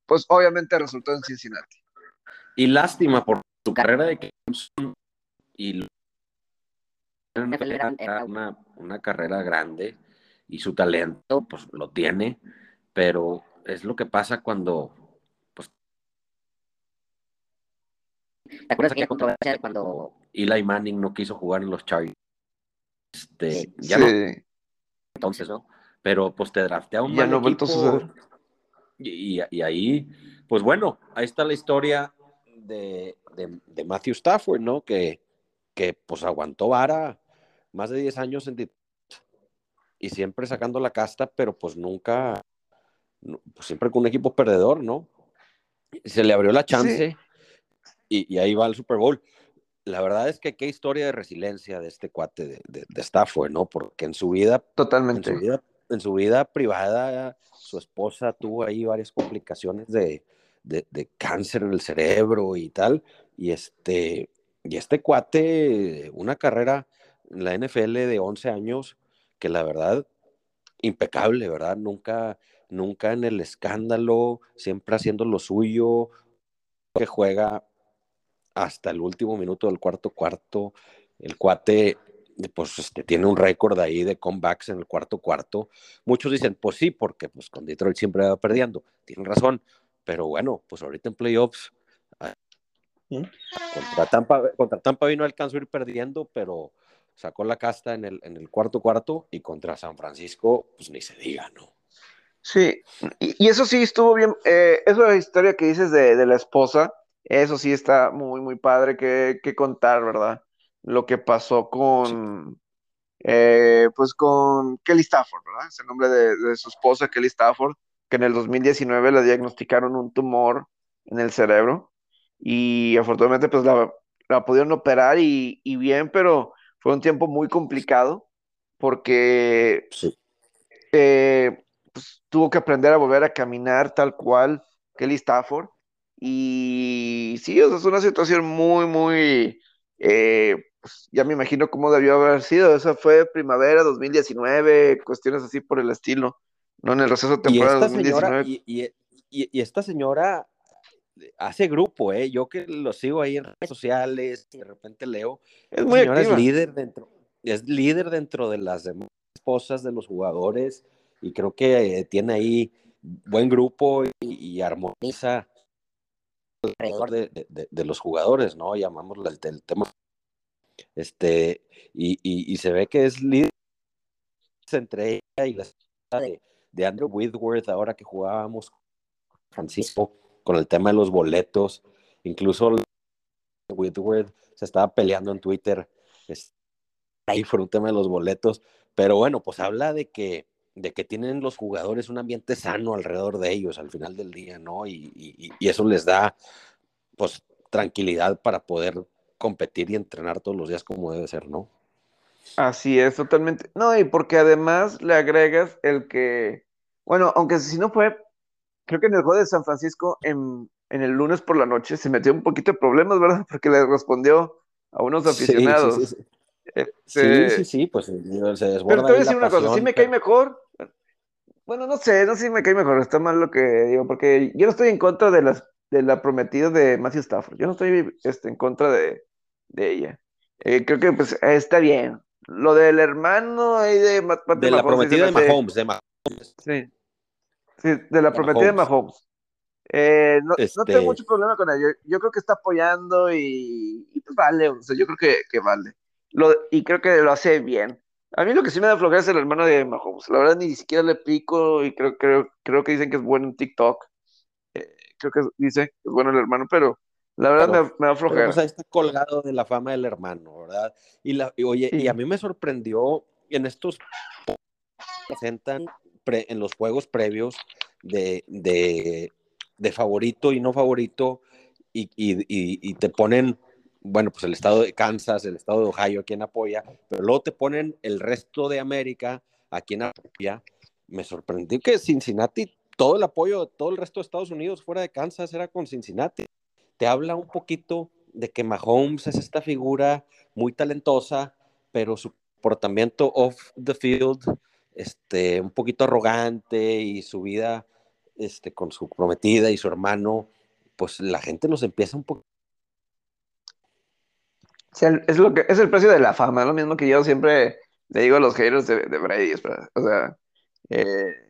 pues obviamente resultó en Cincinnati. Y lástima por su carrera de Clemson y era una, una carrera grande y su talento, pues lo tiene pero es lo que pasa cuando pues ¿Te acuerdas aquella controversia cuando Eli Manning no quiso jugar en los Chargers? Este, ya no. Entonces, ¿no? Pero pues te draftea un ya no equipo, a y, y, ahí, pues bueno, ahí está la historia de, de, Matthew Stafford, ¿no? Que, que pues aguantó vara más de 10 años en y siempre sacando la casta, pero pues nunca siempre con un equipo perdedor, ¿no? Se le abrió la chance y, ahí va el Super Bowl. La verdad es que qué historia de resiliencia de este cuate de, de, Stafford, ¿no? Porque en su vida... Totalmente. En su vida, privada, su esposa tuvo ahí varias complicaciones de, de, cáncer en el cerebro y tal. Y este, y este cuate, una carrera en la NFL de 11 años, que la verdad, impecable, ¿verdad? Nunca, nunca en el escándalo, siempre haciendo lo suyo, que juega hasta el último minuto del cuarto cuarto. El cuate, pues, este, tiene un récord ahí de comebacks en el cuarto cuarto. Muchos dicen, pues sí, porque pues con Detroit siempre va perdiendo. Tienen razón, pero bueno, pues ahorita en playoffs ah, contra, Tampa, contra Tampa vino alcanzó a ir perdiendo, pero sacó la casta en el, en el cuarto cuarto y contra San Francisco, pues ni se diga, ¿no? Sí, y, eso sí estuvo bien. Eh, esa historia que dices de, de, la esposa, eso sí está muy, muy padre que, que contar, ¿verdad? Lo que pasó con, eh, pues con Kelly Stafford, ¿verdad? Es el nombre de, de, su esposa, Kelly Stafford, que en el 2019 le diagnosticaron un tumor en el cerebro y afortunadamente pues la, la pudieron operar y, y bien, pero fue un tiempo muy complicado porque sí. eh, tuvo que aprender a volver a caminar tal cual Kelly Stafford. Y sí, o sea, es una situación muy, muy, eh, pues, ya me imagino cómo debió haber sido. Esa fue primavera 2019, cuestiones así por el estilo, ¿no? En el receso de temporada y esta 2019. Señora, y, y, y, esta señora hace grupo, ¿eh? Yo que lo sigo ahí en redes sociales, de repente leo. Es muy activa. Es líder dentro, es líder dentro de las demás esposas de los jugadores y creo que tiene ahí buen grupo y, y armoniza alrededor de, de, de, los jugadores, ¿no? Llamámoslo el, el tema. Este, y, y, y, se ve que es líder entre ella y la de, de Andrew Whitworth, ahora que jugábamos Francisco con el tema de los boletos, incluso Whitworth se estaba peleando en Twitter ahí por un tema de los boletos, pero bueno, pues habla de que de que tienen los jugadores un ambiente sano alrededor de ellos al final del día, ¿no? Y, y, y, eso les da, pues, tranquilidad para poder competir y entrenar todos los días como debe ser, ¿no? Así es, totalmente. No, y porque además le agregas el que, bueno, aunque si no fue, creo que en el juego de San Francisco, en, en el lunes por la noche, se metió un poquito de problemas, ¿verdad? [laughs] Porque le respondió a unos aficionados. Sí, sí, sí. Este... Sí, sí, sí, pues se desborda Pero te voy a decir una pasión, cosa, sí me pero... cae mejor. Bueno, no sé, no sé si me cae mejor, está mal lo que digo, porque yo no estoy en contra de, las, de la prometida de Matthew Stafford, yo no estoy este, en contra de, de ella. Eh, creo que pues está bien. Lo del hermano y de, de, de la prometida de Mahomes, de Mahomes. Sí. sí, de la prometida de Mahomes. Eh, no, este... no, tengo mucho problema con ello. Yo, yo creo que está apoyando y, y, pues vale, o sea, yo creo que, que vale. Lo, y creo que lo hace bien. A mí lo que sí me da flojera es el hermano de Mahomes. La verdad ni siquiera le pico y creo, creo, creo que dicen que es bueno en TikTok. Eh, creo que dice que es bueno el hermano, pero la verdad pero, me, me, da flojera. Pero, o sea, está colgado de la fama del hermano, ¿verdad? Y, la, y oye, sí. y a mí me sorprendió en estos presentan pre, en los juegos previos de, de, de, favorito y no favorito y, y, y te ponen bueno, pues el estado de Kansas, el estado de Ohio, quien apoya, pero luego te ponen el resto de América, a quien apoya. Me sorprendió que Cincinnati, todo el apoyo de todo el resto de Estados Unidos fuera de Kansas era con Cincinnati. Te habla un poquito de que Mahomes es esta figura muy talentosa, pero su comportamiento off the field, este, un poquito arrogante y su vida este, con su prometida y su hermano, pues la gente nos empieza un poco es, lo que, es el precio de la fama, lo mismo que yo siempre le digo a los haters de, de Brady, o sea, eh,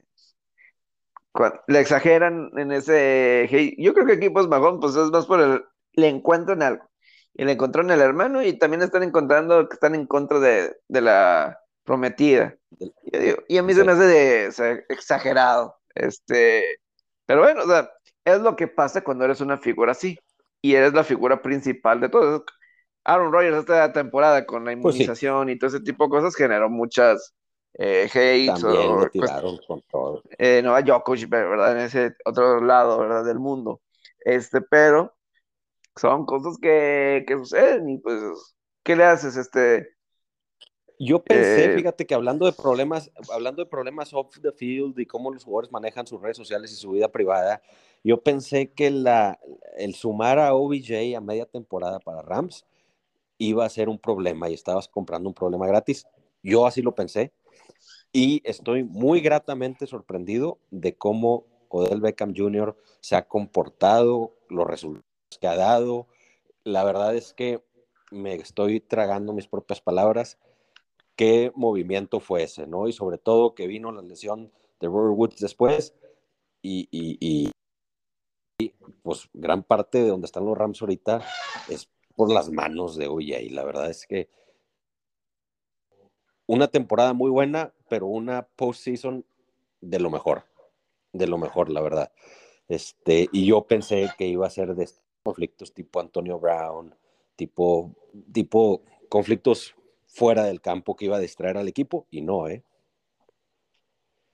le exageran en ese hate. Yo creo que aquí pues pues es más por el, le encuentran algo. Y le encontró en el hermano y también están encontrando que están en contra de, de la prometida. Y, digo, y a mí sí. se me hace de, o sea, exagerado. Este, pero bueno, o sea, es lo que pasa cuando eres una figura así y eres la figura principal de todo. Aaron Rodgers esta temporada con la inmunización pues sí. y todo ese tipo de cosas generó muchas eh, hates También o, tiraron pues, con todo. Eh, no a Djokovic, ¿verdad? En ese otro lado, ¿verdad? Del mundo. Este, pero son cosas que, que suceden y pues, ¿qué le haces? Este, yo pensé, eh, fíjate que hablando de problemas, hablando de problemas off the field y cómo los jugadores manejan sus redes sociales y su vida privada, yo pensé que la, el sumar a OBJ a media temporada para Rams iba a ser un problema y estabas comprando un problema gratis. Yo así lo pensé y estoy muy gratamente sorprendido de cómo Odell Beckham Jr. se ha comportado, los resultados que ha dado, la verdad es que me estoy tragando mis propias palabras. ¿Qué movimiento fue ese, no? Y sobre todo que vino la lesión de Robert Woods después y, y, y, pues gran parte de donde están los Rams ahorita es por las manos de OJ. La verdad es que una temporada muy buena, pero una postseason de lo mejor, de lo mejor, la verdad. Este, y yo pensé que iba a ser de conflictos tipo Antonio Brown, tipo, tipo conflictos fuera del campo que iba a distraer al equipo, y no, ¿eh?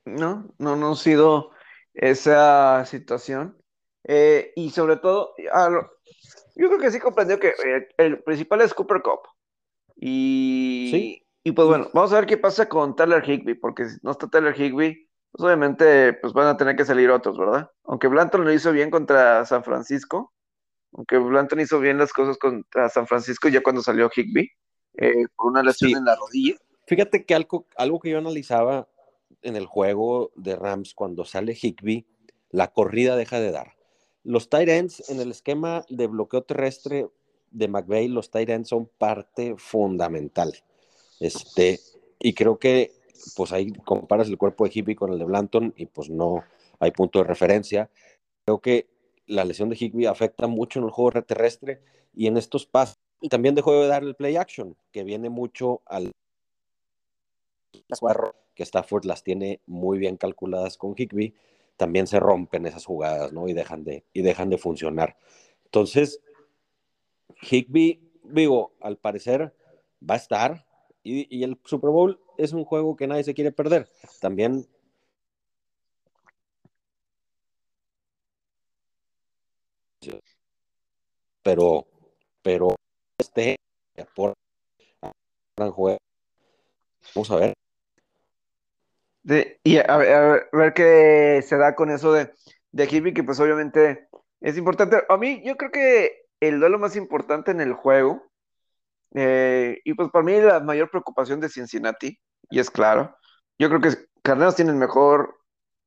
No, no, no ha sido esa situación. Eh, y sobre todo, yo creo que sí comprendió que eh, el principal es Cooper Cup. Y, y pues bueno, vamos a ver qué pasa con Tyler Higby, porque si no está Tyler Higby, pues obviamente pues van a tener que salir otros, ¿verdad? Aunque Blanton lo hizo bien contra San Francisco, aunque Blanton hizo bien las cosas contra San Francisco ya cuando salió Higby, eh, por una lesión en la rodilla. Fíjate que algo, algo que yo analizaba en el juego de Rams cuando sale Higby, la corrida deja de dar. Los tight ends en el esquema de bloqueo terrestre de McVeigh, los tight ends son parte fundamental. Este, y creo que pues ahí comparas el cuerpo de Higby con el de Blanton y pues no hay punto de referencia. Creo que la lesión de Higby afecta mucho en el juego terrestre y en estos pasos. Y también dejó de dar el play action, que viene mucho al que Stafford las tiene muy bien calculadas con Higby, también se rompen esas jugadas, ¿no? Y dejan de, y dejan de funcionar. Entonces, Higby, digo, al parecer va a estar, y, y, el Super Bowl es un juego que nadie se quiere perder. También pero, pero este por gran juego. Vamos a ver. Y a ver, qué se da con eso de, de que pues obviamente es importante. A mí, yo creo que el duelo más importante en el juego, eh, y pues para mí la mayor preocupación de Cincinnati, y es claro, yo creo que Carneros tiene el mejor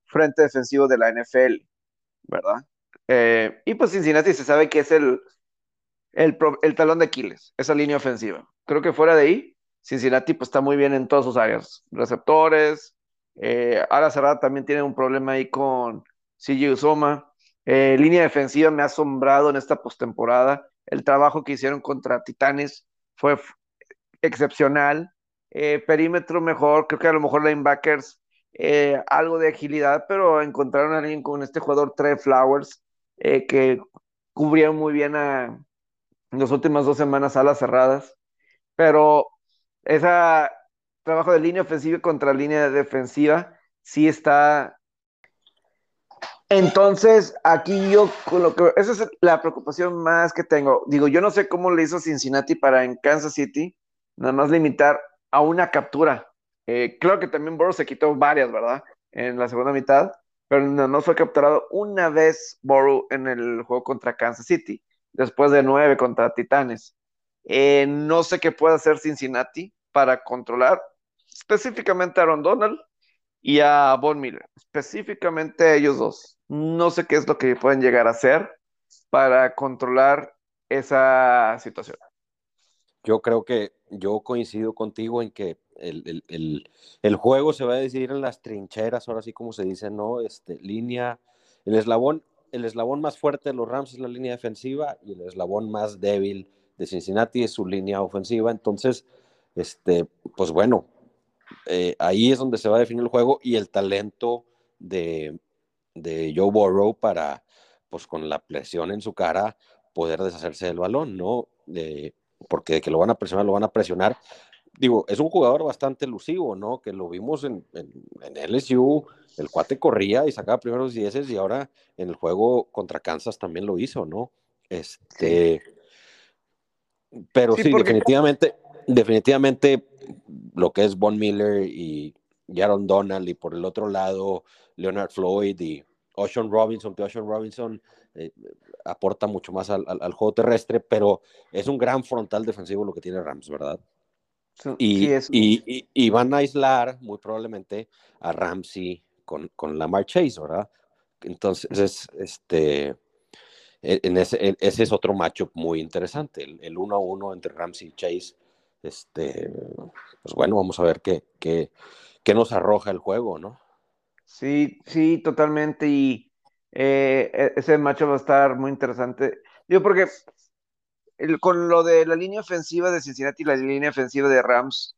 frente defensivo de la NFL, ¿verdad? Eh, y pues Cincinnati se sabe que es el, el, talón de Aquiles, esa línea ofensiva. Creo que fuera de ahí, Cincinnati pues, está muy bien en todas sus áreas. Receptores, eh, Ara cerrada también tiene un problema ahí con CJ Usoma. Eh, línea defensiva me ha asombrado en esta postemporada. El trabajo que hicieron contra Titanes fue excepcional. Eh, perímetro mejor, creo que a lo mejor linebackers, eh, algo de agilidad, pero encontraron a alguien con este jugador Trey Flowers que cubría muy bien a, las últimas dos semanas alas cerradas, pero ese trabajo de línea ofensiva contra línea defensiva sí está. Entonces, aquí yo con lo que esa es la preocupación más que tengo. Digo, yo no sé cómo le hizo Cincinnati para en Kansas City, nada más limitar a una captura. Eh, claro que también Burrow se quitó varias, ¿verdad? En la segunda mitad, pero no, fue capturado una vez Burrow en el juego contra Kansas City después de nueve contra Titanes. Eh, no sé qué puede hacer Cincinnati para controlar específicamente a Aaron Donald y a Von Miller, específicamente a ellos dos. No sé qué es lo que pueden llegar a hacer para controlar esa situación. Yo creo que yo coincido contigo en que el, el, juego se va a decidir en las trincheras, ahora sí como se dice, ¿no? Este, línea, el eslabón el eslabón más fuerte de los Rams es la línea defensiva y el eslabón más débil de Cincinnati es su línea ofensiva. Entonces, este, pues bueno, eh, ahí es donde se va a definir el juego y el talento de, de Joe Burrow para, pues con la presión en su cara, poder deshacerse del balón, ¿no? porque de que lo van a presionar, lo van a presionar. Digo, es un jugador bastante elusivo, ¿no? Que lo vimos en, en, en LSU, el cuate corría y sacaba primeros dieces y ahora en el juego contra Kansas también lo hizo, ¿no? Este, pero sí, definitivamente, definitivamente lo que es Von Miller y Jaron Donald y por el otro lado Leonard Floyd y Ocean Robinson, que Ocean Robinson eh, aporta mucho más al, juego terrestre, pero es un gran frontal defensivo lo que tiene Rams, ¿verdad? y, y, y, van a aislar muy probablemente a Ramsey con, con Lamar Chase, ¿verdad? Entonces, este, e, en ese, ese es otro macho muy interesante, el, uno a uno entre Ramsey y Chase. Este, pues bueno, vamos a ver qué, qué, qué nos arroja el juego, ¿no? Sí, sí, totalmente. Y eh, e, ese macho va a estar muy interesante. Yo porque con lo de la línea ofensiva de Cincinnati y la línea ofensiva de Rams,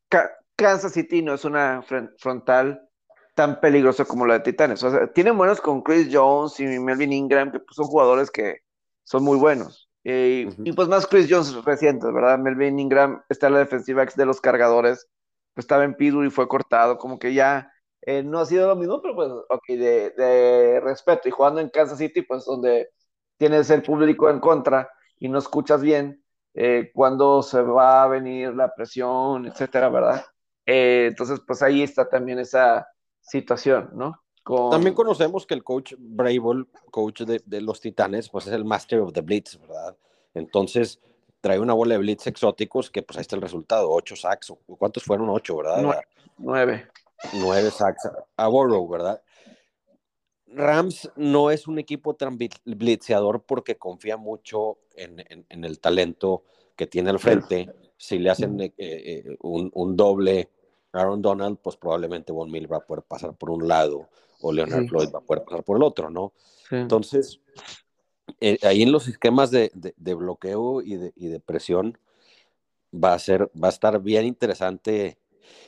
Kansas City no es una frontal tan peligrosa como la de Titanes. O sea, tienen buenos con Chris Jones y Melvin Ingram, que pues, son jugadores que son muy buenos. Y pues más Chris Jones recientes, ¿verdad? Melvin Ingram está en la defensiva ex de los cargadores, pues estaba en Pidu y fue cortado, como que ya eh, no ha sido lo mismo, pero pues, ok, de, de respeto. Y jugando en Kansas City, pues donde tienes el público en contra, y no escuchas bien eh, cuándo se va a venir la presión, etcétera, ¿verdad? Eh, entonces, pues ahí está también esa situación, ¿no? También conocemos que el coach Brable, coach de, los Titanes, pues es el master of the blitz, ¿verdad? Entonces, trae una bola de blitz exóticos que pues ahí está el resultado, ocho sacks, ¿cuántos fueron? Ocho, ¿verdad? Nueve. Nueve sacks a Borough, ¿verdad? Rams no es un equipo tan blitzeador porque confía mucho en, el talento que tiene al frente. Si le hacen eh, eh, un, doble Aaron Donald, pues probablemente Von Miller va a poder pasar por un lado o Leonard Floyd va a poder pasar por el otro, ¿no? Entonces, eh, ahí en los esquemas de, bloqueo y de, y de, presión va a, ser, va a estar bien interesante.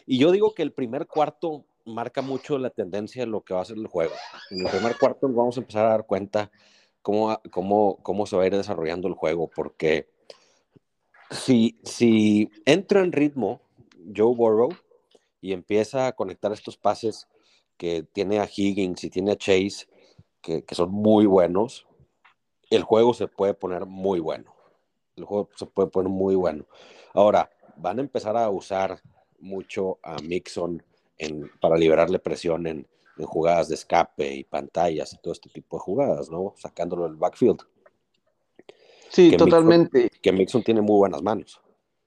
Y yo digo que el primer cuarto marca mucho la tendencia de lo que va a ser el juego. En el primer cuarto nos vamos a empezar a dar cuenta cómo, cómo, cómo se va a ir desarrollando el juego, porque si, si entra en ritmo Joe Burrow y empieza a conectar estos pases que tiene a Higgins y tiene a Chase, que, que son muy buenos, el juego se puede poner muy bueno. El juego se puede poner muy bueno. Ahora, van a empezar a usar mucho a Mixon para liberarle presión en, jugadas de escape y pantallas y todo este tipo de jugadas, ¿no? Sacándolo del backfield. Sí, totalmente. que Mixon tiene muy buenas manos.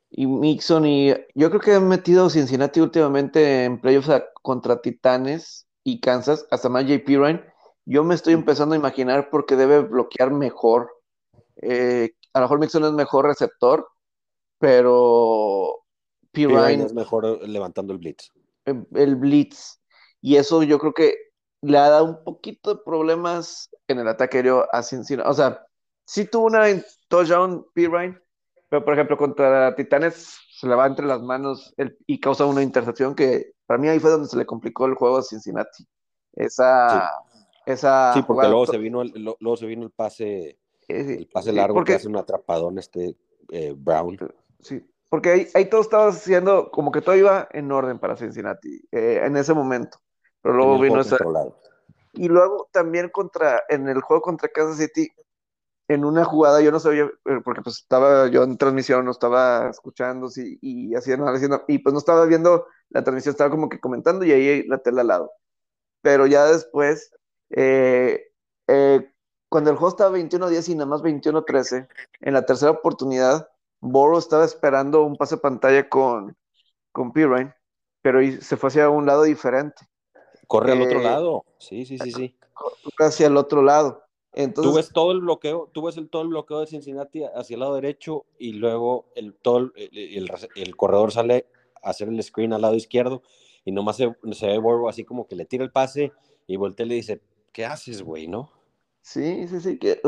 Y Mixon, y yo creo que han metido Cincinnati últimamente en playoffs contra Titanes y Kansas, hasta más JP Ryan. Yo me estoy empezando a imaginar porque debe bloquear mejor. Eh, a lo mejor Mixon es mejor receptor, pero P. Ryan es mejor levantando el blitz el blitz. Y eso yo creo que le ha dado un poquito de problemas en el ataque aéreo a Cincinnati. O sea, sí tuvo una touchdown Pirine, pero por ejemplo contra Titanes se le va entre las manos y causa una intercepción que para mí ahí fue donde se le complicó el juego a Cincinnati. Esa, sí. esa sí porque luego se vino el, luego se vino el pase eh, el pase largo que hace un atrapadón este eh, Brown. Sí, porque ahí, ahí, todo estaba haciendo, como que todo iba en orden para Cincinnati eh, en ese momento. Pero luego vino esa. Y luego también contra, en el juego contra Kansas City, en una jugada, yo no sabía, eh, porque pues estaba yo en transmisión, no estaba escuchando y, y haciendo, haciendo, y pues no estaba viendo la transmisión, estaba como que comentando y ahí la tela al lado. Pero ya después, eh, cuando el juego estaba 21-10 y nada más 21-13, en la tercera oportunidad, Boro estaba esperando un pase pantalla con, con Pirine, pero se fue hacia un lado diferente. Corre al otro eh, lado, sí, sí, sí, sí. Hacia el otro lado. Entonces, tú ves todo el bloqueo, tú ves el, todo el bloqueo de Cincinnati hacia el lado derecho y luego el, todo el, corredor sale a hacer el screen al lado izquierdo y nomás se, se ve Boro así como que le tira el pase y voltea y le dice, ¿qué haces, güey, no? Sí, sí, sí. Que,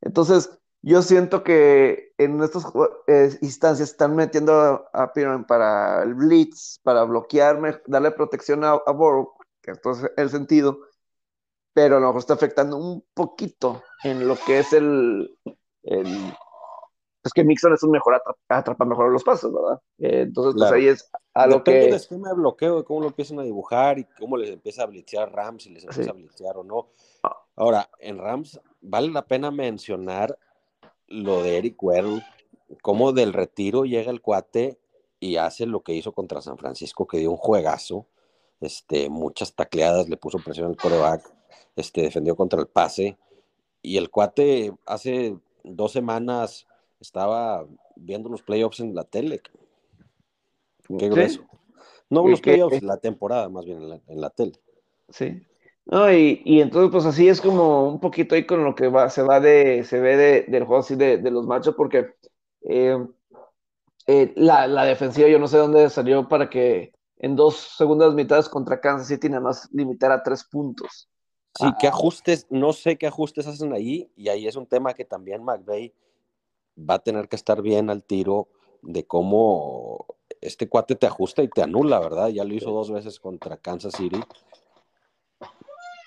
entonces, yo siento que en estas eh, instancias están metiendo a, a para el blitz, para bloquearme, darle protección a, a que esto es el sentido, pero a lo mejor está afectando un poquito en lo que es el, es que Mixon es un mejor atrapa, mejor los pasos, ¿verdad? Eh, entonces, pues ahí es a lo Depende que... del esquema de bloqueo, de cómo lo empiezan a dibujar y cómo les empieza a blitzear Rams, si les empieza a blitzear o no. Ah. Ahora, en Rams, vale la pena mencionar lo de Eric Weddle, cómo del retiro llega el cuate y hace lo que hizo contra San Francisco, que dio un juegazo, este, muchas tacleadas, le puso presión al coreback, este, defendió contra el pase, y el cuate hace dos semanas estaba viendo los playoffs en la tele. Qué grueso. No los playoffs, la temporada más bien en la, tele. Sí. No, y, y, entonces, pues así es como un poquito ahí con lo que va, se va de, se ve de, del juego así de, de los machos, porque eh, eh, la, la, defensiva yo no sé dónde salió para que en dos segundas mitades contra Kansas City nada más limitar a tres puntos. Sí, qué ajustes, no sé qué ajustes hacen ahí, y ahí es un tema que también McVeigh va a tener que estar bien al tiro de cómo este cuate te ajusta y te anula, ¿verdad? Ya lo hizo dos veces contra Kansas City.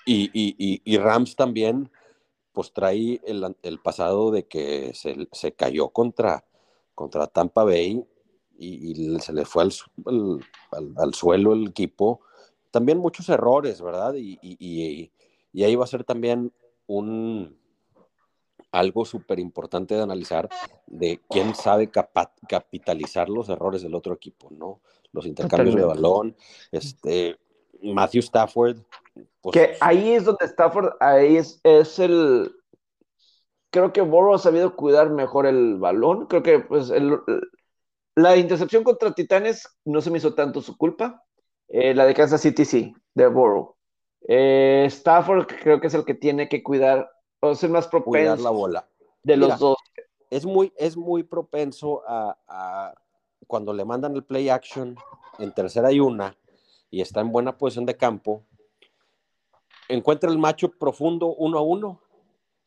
Y, y, y, Rams también, pues trae el, el pasado de que se, se, cayó contra, contra Tampa Bay y, se le fue al, al, al, suelo el equipo. También muchos errores, ¿verdad? Y, ahí va a ser también un, algo súper importante de analizar de quién sabe capitalizar los errores del otro equipo, ¿no? Los intercambios de balón, este, Matthew Stafford. Pues, que ahí es donde Stafford, ahí es, es el, creo que Burrow ha sabido cuidar mejor el balón, creo que pues el, la intercepción contra Titanes no se me hizo tanto su culpa, eh, la de Kansas City sí, de Burrow. Eh, Stafford creo que es el que tiene que cuidar o ser más propenso la bola. de los dos. Es muy, es muy propenso a, cuando le mandan el play action en tercera y una y está en buena posición de campo, encuentra el macho profundo uno a uno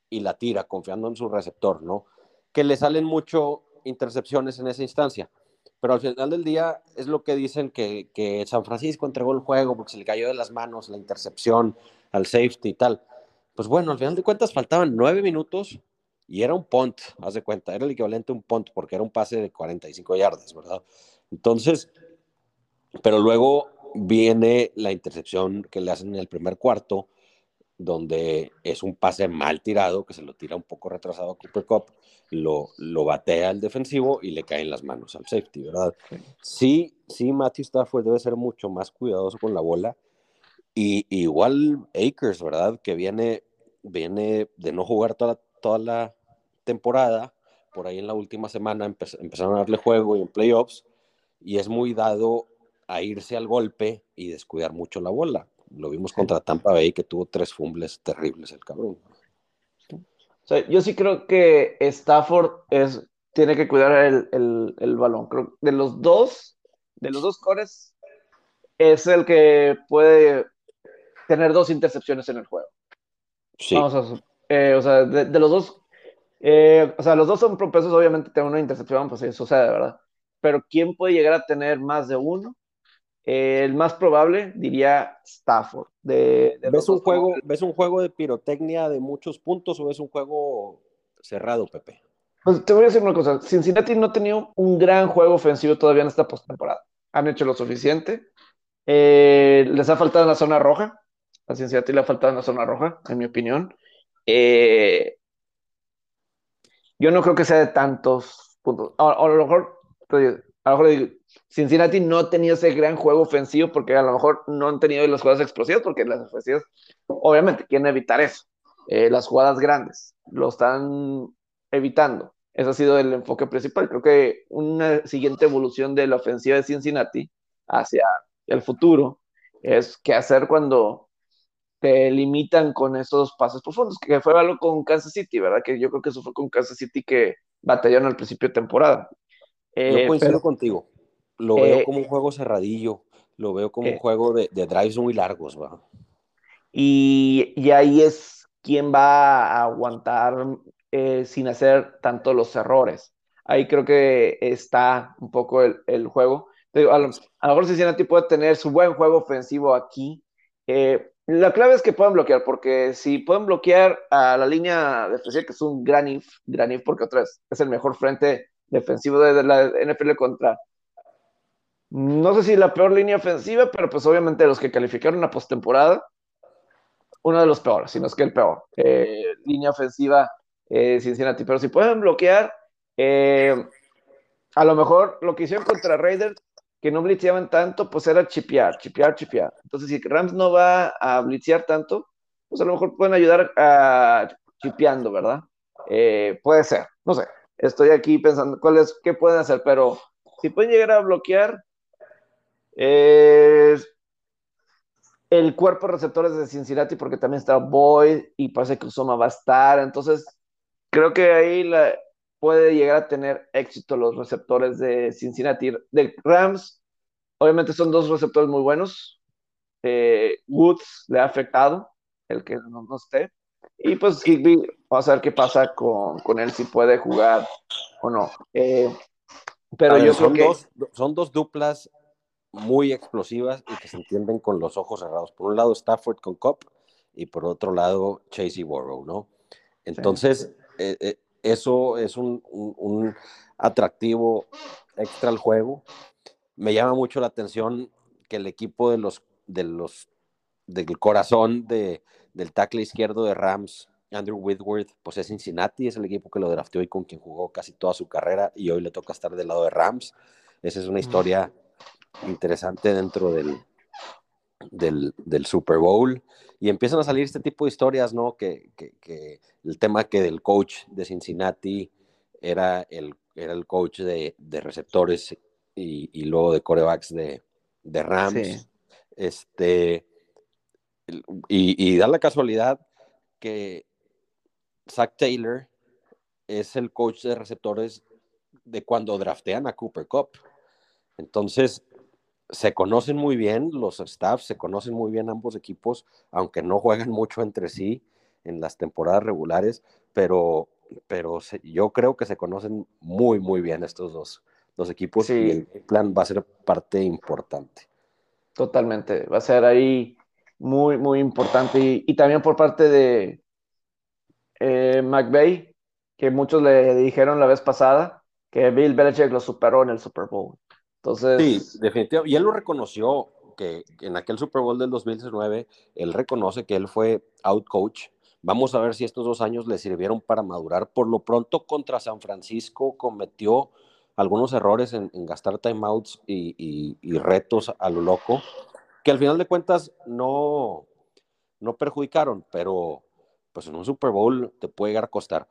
y la tira confiando en su receptor, ¿no? Que le salen mucho intercepciones en esa instancia. Pero al final del día es lo que dicen que, San Francisco entregó el juego porque se le cayó de las manos la intercepción al safety y tal pues bueno, al final de cuentas faltaban nueve minutos y era un punt, haz de cuenta, era el equivalente a un punt porque era un pase de 45 yardas, ¿verdad? Entonces, pero luego viene la intercepción que le hacen en el primer cuarto, donde es un pase mal tirado, que se lo tira un poco retrasado a Cooper Cup, lo, lo batea el defensivo y le caen las manos al safety, ¿verdad? Sí, sí, Matthew Stafford debe ser mucho más cuidadoso con la bola. Y igual Akers, ¿verdad? Que viene viene de no jugar toda, toda la temporada, por ahí en la última semana empezaron a darle juego y en playoffs, y es muy dado a irse al golpe y descuidar mucho la bola. Lo vimos contra Tampa Bay, que tuvo tres fumbles terribles el cabrón. yo sí creo que Stafford es, tiene que cuidar el, el, balón. Creo de los dos, de los dos cores, es el que puede tener dos intercepciones en el juego. Vamos a, eh, o sea, de, los dos, eh, o sea, los dos son propensos, obviamente, tener una intercepción, pues eso sucede, ¿verdad? Pero ¿quién puede llegar a tener más de uno? Eh, el más probable, diría Stafford. De, ¿Ves, un juego, ¿Ves un juego de pirotecnia de muchos puntos o es un juego cerrado, Pepe? Pues te voy a decir una cosa, Cincinnati no ha tenido un gran juego ofensivo todavía en esta postemporada. Han hecho lo suficiente. les ha faltado en la zona roja, a Cincinnati le ha faltado una zona roja, en mi opinión. Eh, yo no creo que sea de tantos puntos. A, lo mejor, a lo mejor Cincinnati no ha tenido ese gran juego ofensivo porque a lo mejor no han tenido las jugadas explosivas porque las ofensivas, obviamente, quieren evitar eso. Eh, las jugadas grandes lo están evitando. Ese ha sido el enfoque principal. Creo que una siguiente evolución de la ofensiva de Cincinnati hacia el futuro es qué hacer cuando te limitan con esos pasos profundos, que fue algo con Kansas City, ¿verdad? Que yo creo que eso fue con Kansas City que batallaron al principio de temporada. Eh, yo coincido contigo. Lo veo eh, como un juego cerradillo, lo veo como un eh, juego de, de, drives muy largos, ¿verdad? Y, y, ahí es quien va a aguantar sin hacer tanto los errores. Ahí creo que está un poco el, el juego. A lo, a lo mejor Cincinnati puede tener su buen juego ofensivo aquí, eh, la clave es que puedan bloquear, porque si pueden bloquear a la línea defensiva, que es un gran if, gran if porque otra vez es el mejor frente defensivo de, la NFL contra. No sé si la peor línea ofensiva, pero pues obviamente los que calificaron a postemporada, uno de los peores, si no es que el peor. Eh, línea ofensiva eh, Cincinnati. Pero si pueden bloquear, eh, a lo mejor lo que hicieron contra Raiders que no blitzeaban tanto, pues era chipear, chipear, chipear. Entonces, si Rams no va a blitzear tanto, pues a lo mejor pueden ayudar a chipeando, ¿verdad? Puede ser, no sé. Estoy aquí pensando cuál es, qué pueden hacer, pero si pueden llegar a bloquear, el cuerpo de receptores de Cincinnati, porque también está Boyd y parece que Usoma va a estar. Entonces, creo que ahí la, puede llegar a tener éxito los receptores de Cincinnati. De Rams, obviamente son dos receptores muy buenos. Eh, Woods le ha afectado, el que no, no esté. Y pues Higby, vamos a ver qué pasa con, con él, si puede jugar o no. Eh, pero ver, yo son, creo que dos, son dos duplas muy explosivas y que se entienden con los ojos cerrados. Por un lado Stafford con Cobb y por otro lado Chase y Burrow, ¿no? Entonces, eh, eh, eso es un, un- un atractivo extra al juego. Me llama mucho la atención que el equipo de los, de los del corazón de, del tackle izquierdo de Rams, Andrew Whitworth, pues es Cincinnati, es el equipo que lo drafteó y con quien jugó casi toda su carrera y hoy le toca estar del lado de Rams. Esa es una historia interesante dentro del, del, del Super Bowl. Y empiezan a salir este tipo de historias, ¿no? Que, que, que el tema que del coach de Cincinnati era el, era el coach de, de receptores y, y luego de corebacks de, de Rams. Sí. Este, y, y da la casualidad que Zach Taylor es el coach de receptores de cuando draftean a Cooper Cup. Entonces, se conocen muy bien los staffs, se conocen muy bien ambos equipos, aunque no juegan mucho entre sí en las temporadas regulares, pero, pero se- yo creo que se conocen muy, muy bien estos dos, dos equipos Sí. y el plan va a ser parte importante. Totalmente, va a ser ahí muy, muy importante. Y, y también por parte de eh, McVay, que muchos le dijeron la vez pasada que Bill Belichick lo superó en el Super Bowl. Entonces, Sí, definitivamente. Y él lo reconoció que en aquel Super Bowl del 2019, él reconoce que él fue outcoach. Vamos a ver si estos dos años le sirvieron para madurar. Por lo pronto, contra San Francisco cometió algunos errores en, en gastar timeouts y, y- y retos a lo loco, que al final de cuentas no, no perjudicaron, pero pues en un Super Bowl te puede llegar a costar.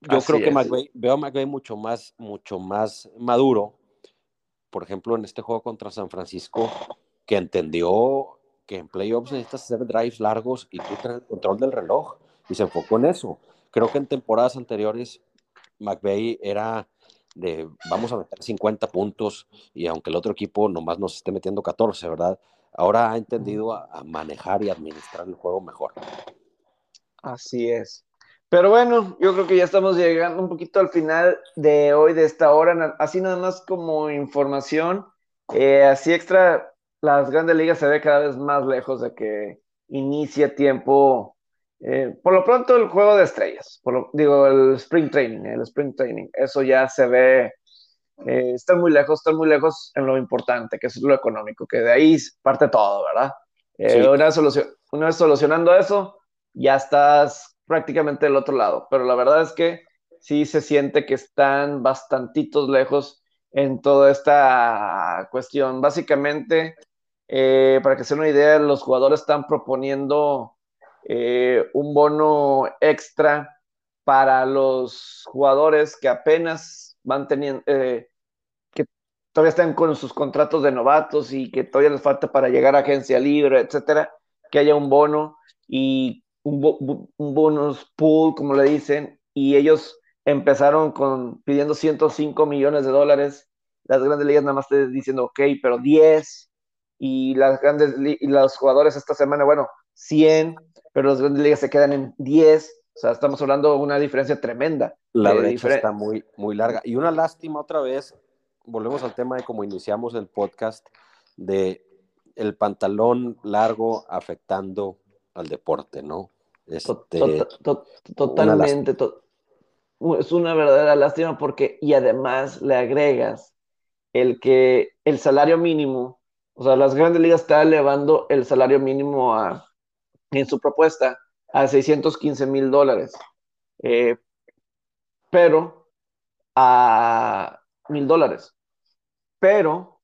Yo Así creo que. McVay, veo a McVay mucho más, mucho más maduro, por ejemplo, en este juego contra San Francisco, que entendió que en playoffs necesitas hacer drives largos y tú el control del reloj, y se enfocó en eso. Creo que en temporadas anteriores, McVay era de vamos a meter 50 puntos y aunque el otro equipo nomás nos esté metiendo 14, ¿verdad? Ahora ha entendido a manejar y administrar el juego mejor. Así es. Pero bueno, yo creo que ya estamos llegando un poquito al final de hoy, de esta hora. Así nada más como información, eh, así extra, las grandes ligas se ve cada vez más lejos de que inicie tiempo. eh, por lo pronto, el juego de estrellas, por lo- digo, el spring training, el spring training, eso ya se ve, eh, están muy lejos, están muy lejos en lo importante, que es lo económico, que de ahí parte todo, ¿verdad? Eh, Sí. una, vez una vez solucionando eso, ya estás prácticamente del otro lado. Pero la verdad es que sí se siente que están bastantitos lejos en toda esta cuestión. Básicamente, eh, para que se den una idea, los jugadores están proponiendo eh, un bono extra para los jugadores que apenas van teniendo, eh, que todavía están con sus contratos de novatos y que todavía les falta para llegar a agencia libre, etcétera, que haya un bono y un, bo- un bonus pool, como le dicen, y ellos empezaron con pidiendo 105 millones de dólares. Las grandes ligas nada más están diciendo, ok, pero 10. Y las grandes y los jugadores esta semana, bueno, 100, pero las grandes ligas se quedan en 10. O sea, estamos hablando de una diferencia tremenda. La brecha diferen- está muy, muy larga. Y una lástima otra vez, volvemos al tema de cómo iniciamos el podcast, de el pantalón largo afectando al deporte, ¿no? To- Este, to- to- Totalmente. to- es una verdadera lástima porque, y además le agregas el que el salario mínimo, o sea, las grandes ligas están elevando el salario mínimo a, en su propuesta a 615 mil dólares, eh, pero a mil dólares, pero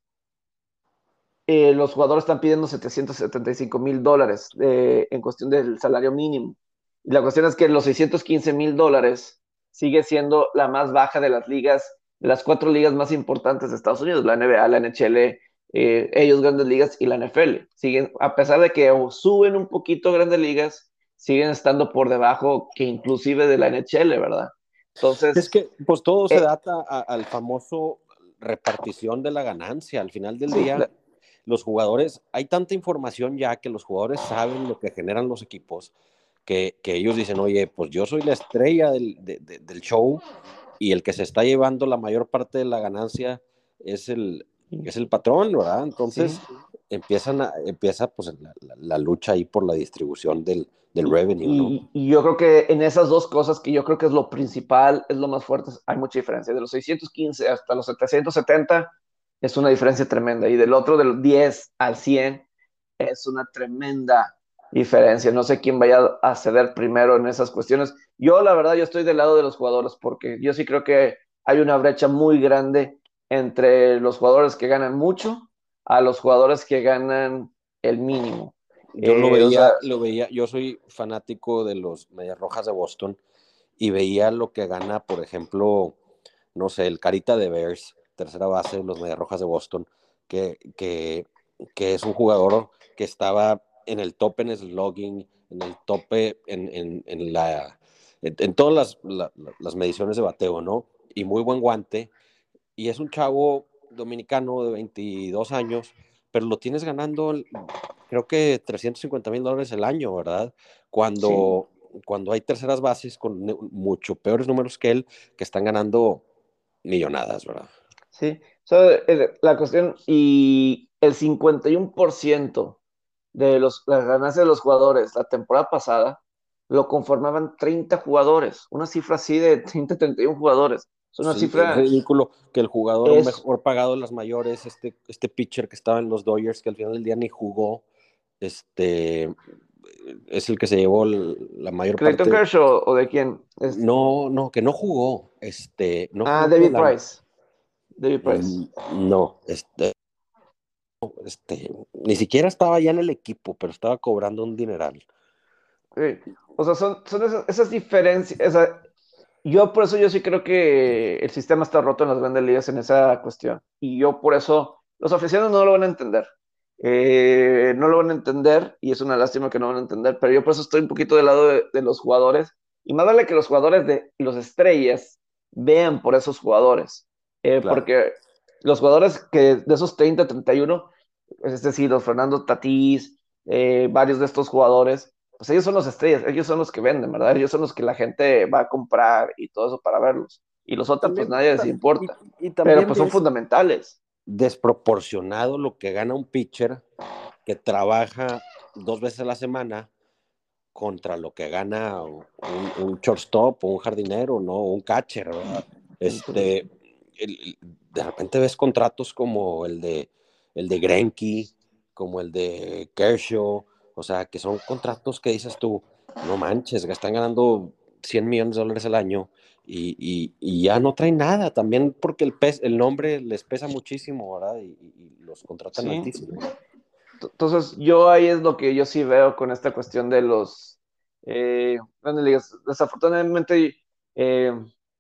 eh, los jugadores están pidiendo 775 mil dólares eh, en cuestión del salario mínimo. Y la cuestión es que los 615 mil dólares sigue siendo la más baja de las ligas, de las cuatro ligas más importantes de Estados Unidos, la NBA, la NHL eh, ellos grandes ligas y la NFL. Siguen, a pesar de que suben un poquito grandes ligas, siguen estando por debajo que inclusive de la NHL, ¿verdad? Entonces... Es que pues todo se eh, data al famoso repartición de la ganancia. Al final del día, los jugadores, hay tanta información ya que los jugadores saben lo que generan los equipos, que, que ellos dicen, oye, pues yo soy la estrella del, del show y el que se está llevando la mayor parte de la ganancia es el, es el patrón, ¿verdad? Entonces empiezan a, empieza pues la, lucha ahí por la distribución del, del revenue, y, y, yo creo que en esas dos cosas, que yo creo que es lo principal, es lo más fuerte, hay mucha diferencia. De los 615 hasta los 770 es una diferencia tremenda. Y del otro, del 10 al 100, es una tremenda diferencia. No sé quién vaya a ceder primero en esas cuestiones. Yo, la verdad, yo estoy del lado de los jugadores porque yo sí creo que hay una brecha muy grande entre los jugadores que ganan mucho a los jugadores que ganan el mínimo. Yo lo, eh, veía, lo veía, yo soy fanático de los Medias Rojas de Boston y veía lo que gana, por ejemplo, no sé, el Carita de Bears, tercera base de los Medias Rojas de Boston, que, que, que es un jugador que estaba en el tope en slogging, en el tope en, en, en la en, todas las, las, mediciones de bateo, ¿no? Y muy buen guante. Y es un chavo dominicano de 22 años, pero lo tienes ganando, creo que 350 mil dólares el año, ¿verdad? Cuando, cuando hay terceras bases con mucho peores números que él, que están ganando millonadas, ¿verdad? Sí, eh, la cuestión, y el 51% de los, las ganancias de los jugadores la temporada pasada lo conformaban 30 jugadores, una cifra así de 30, 31 jugadores. Es una cifra. Es ridículo que el jugador mejor pagado de las mayores, este, este pitcher que estaba en los Dodgers, que al final del día ni jugó, este es el que se llevó la mayor parte. ¿Clayton Kershaw o de quién? No, no, que no jugó. Este, no ah, David Price. David Price. Mm, no, este, este, ni siquiera estaba ya en el equipo, pero estaba cobrando un dineral. O sea, son, son esas, diferencias. yo por eso yo sí creo que el sistema está roto en las grandes ligas en esa cuestión. Y yo por eso, los aficionados no lo van a entender. Eh, no lo van a entender y es una lástima que no van a entender, pero yo por eso estoy un poquito del lado de, los jugadores y más vale que los jugadores de los estrellas vean por esos jugadores, eh, porque los jugadores que de esos 30, 31, es decir, los Fernando Tatís, eh, varios de estos jugadores, pues ellos son los estrellas, ellos son los que venden, ¿verdad? Ellos son los que la gente va a comprar y todo eso para verlos. Y los otros, pues nadie les importa. pero pues son fundamentales. Desproporcionado lo que gana un pitcher que trabaja dos veces a la semana contra lo que gana un, un shortstop o un jardinero, ¿no? un catcher, ¿verdad? Este, de repente ves contratos como el de, el de Grenke, como el de Kershaw, o sea, que son contratos que dices tú, no manches, que están ganando 100 millones de dólares al año y, ya no traen nada, también porque el, el nombre les pesa muchísimo, ¿verdad? Y, los contratan altísimo. Entonces, yo ahí es lo que yo sí veo con esta cuestión de los eh, Desafortunadamente, eh,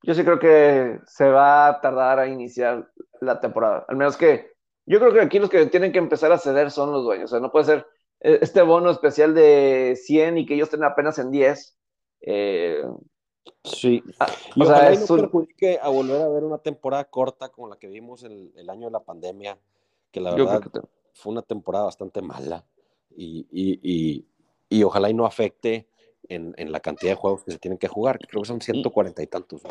yo sí creo que se va a tardar a iniciar la temporada. Al menos que yo creo que aquí los que tienen que empezar a ceder son los dueños. O sea, no puede ser e, este bono especial de 100 y que ellos estén apenas en 10. Eh, sí. Ah, o sea, no perjudique a volver a ver una temporada corta como la que vimos el, el año de la pandemia, que la verdad fue una temporada bastante mala y, y, y, y ojalá y no afecte en, en, la cantidad de juegos que se tienen que jugar, creo que son 140 y tantos.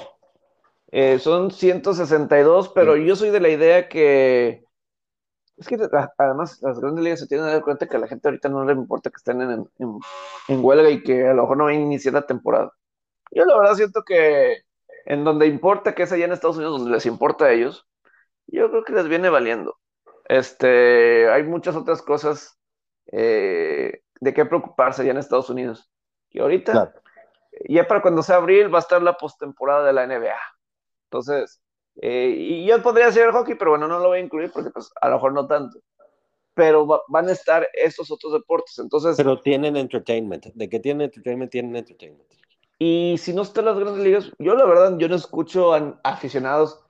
Eh, son 162, pero yo soy de la idea que es que además las grandes ligas se tienen que dar cuenta que a la gente ahorita no le importa que estén en, en, huelga y que a lo mejor no van a iniciar la temporada. Yo la verdad siento que en donde importa que es allá en Estados Unidos, donde les importa a ellos, yo creo que les viene valiendo. Este, hay muchas otras cosas eh, de qué preocuparse allá en Estados Unidos. Y ahorita, ya para cuando sea abril, va a estar la postemporada de la NBA. Entonces, eh, y yo podría hacer hockey, pero bueno, no lo voy a incluir porque pues a lo mejor no tanto. Pero van a estar estos otros deportes, entonces... Pero tienen entertainment. ¿De qué tienen entertainment? Tienen entertainment. Y si no están las grandes ligas, yo la verdad, yo no escucho a aficionados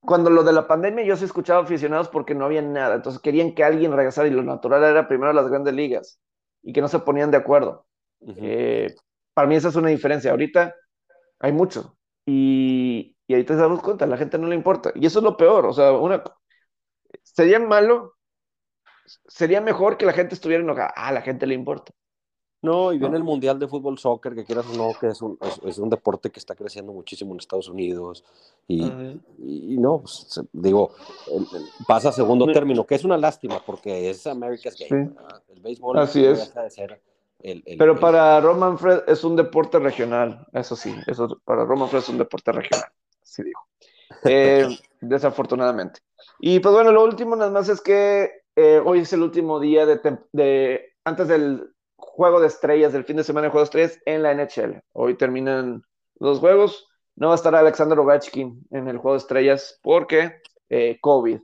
cuando lo de la pandemia yo sí escuchaba aficionados porque no había nada, entonces querían que alguien regresara y lo natural era primero las grandes ligas y que no se ponían de acuerdo. Eh, para mí esa es una diferencia. Ahorita hay mucho y, y ahorita damos cuenta, a la gente no le importa. Y eso es lo peor, o sea, una, sería malo, sería mejor que la gente estuviera enojada, ah, a la gente le importa. No, y viene el Mundial de Fútbol Soccer, que quieras o no, que es un, es, un deporte que está creciendo muchísimo en Estados Unidos. Y, y, no, pues, digo, pasa a segundo término, que es una lástima, porque es America's Game. El béisbol Así es. Pero para Roman Fred es un deporte regional, eso sí, eso para Roman Fred es un deporte regional, así dijo. Eh, [laughs] desafortunadamente. Y pues bueno, lo último nada más es que eh, hoy es el último día de, de antes del juego de estrellas del fin de semana de juego de estrellas en la NHL. Hoy terminan los juegos. No va a estar Alexander Ovechkin en el juego de estrellas porque eh, COVID.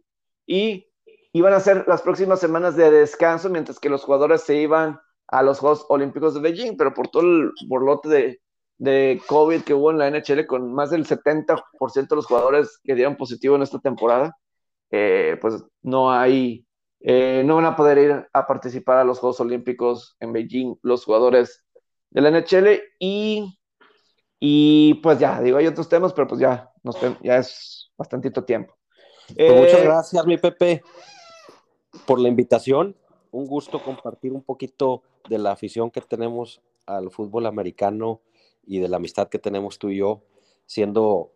Y iban a ser las próximas semanas de descanso mientras que los jugadores se iban a los Juegos Olímpicos de Beijing, pero por todo el borlote de, de COVID que hubo en la NHL, con más del 70% de los jugadores que dieron positivo en esta temporada, eh, pues no hay eh, no van a poder ir a participar a los Juegos Olímpicos en Beijing los jugadores de la NHL y, y pues ya, digo, hay otros temas, pero pues ya, ya es bastantito tiempo. Pues muchas eh, gracias, mi Pepe, por la invitación. Un gusto compartir un poquito de la afición que tenemos al fútbol americano y de la amistad que tenemos tú y yo, siendo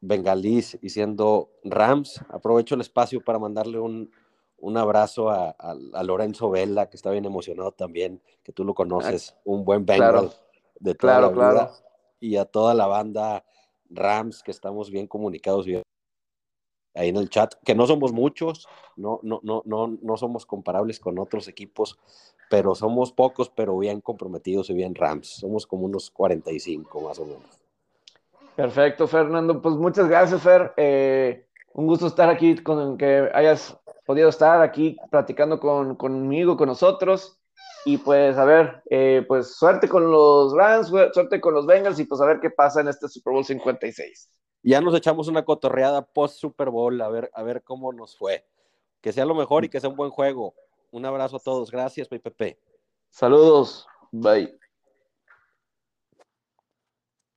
bengalís y siendo Rams. Aprovecho el espacio para mandarle un, un abrazo a, Lorenzo Vela, que está bien emocionado también, que tú lo conoces, ah, un buen Bengal de toda la vida, y a toda la banda Rams, que estamos bien comunicados bien ahí en el chat, que no somos muchos, no, no, no, no, no somos comparables con otros equipos, pero somos pocos, pero bien comprometidos y bien Rams. Somos como unos 45 más o menos. Perfecto, Fernando. Pues muchas gracias, Fer. Eh, un gusto estar aquí con que hayas podido estar aquí platicando con, conmigo, con nosotros. Y pues a ver, eh, pues suerte con los Rams, suerte con los Bengals y pues a ver qué pasa en este Super Bowl 56. Ya nos echamos una cotorreada post Super Bowl, a ver, a ver cómo nos fue. Que sea lo mejor y que sea un buen juego. Un abrazo a todos. Gracias, Pepe. Saludos. Bye.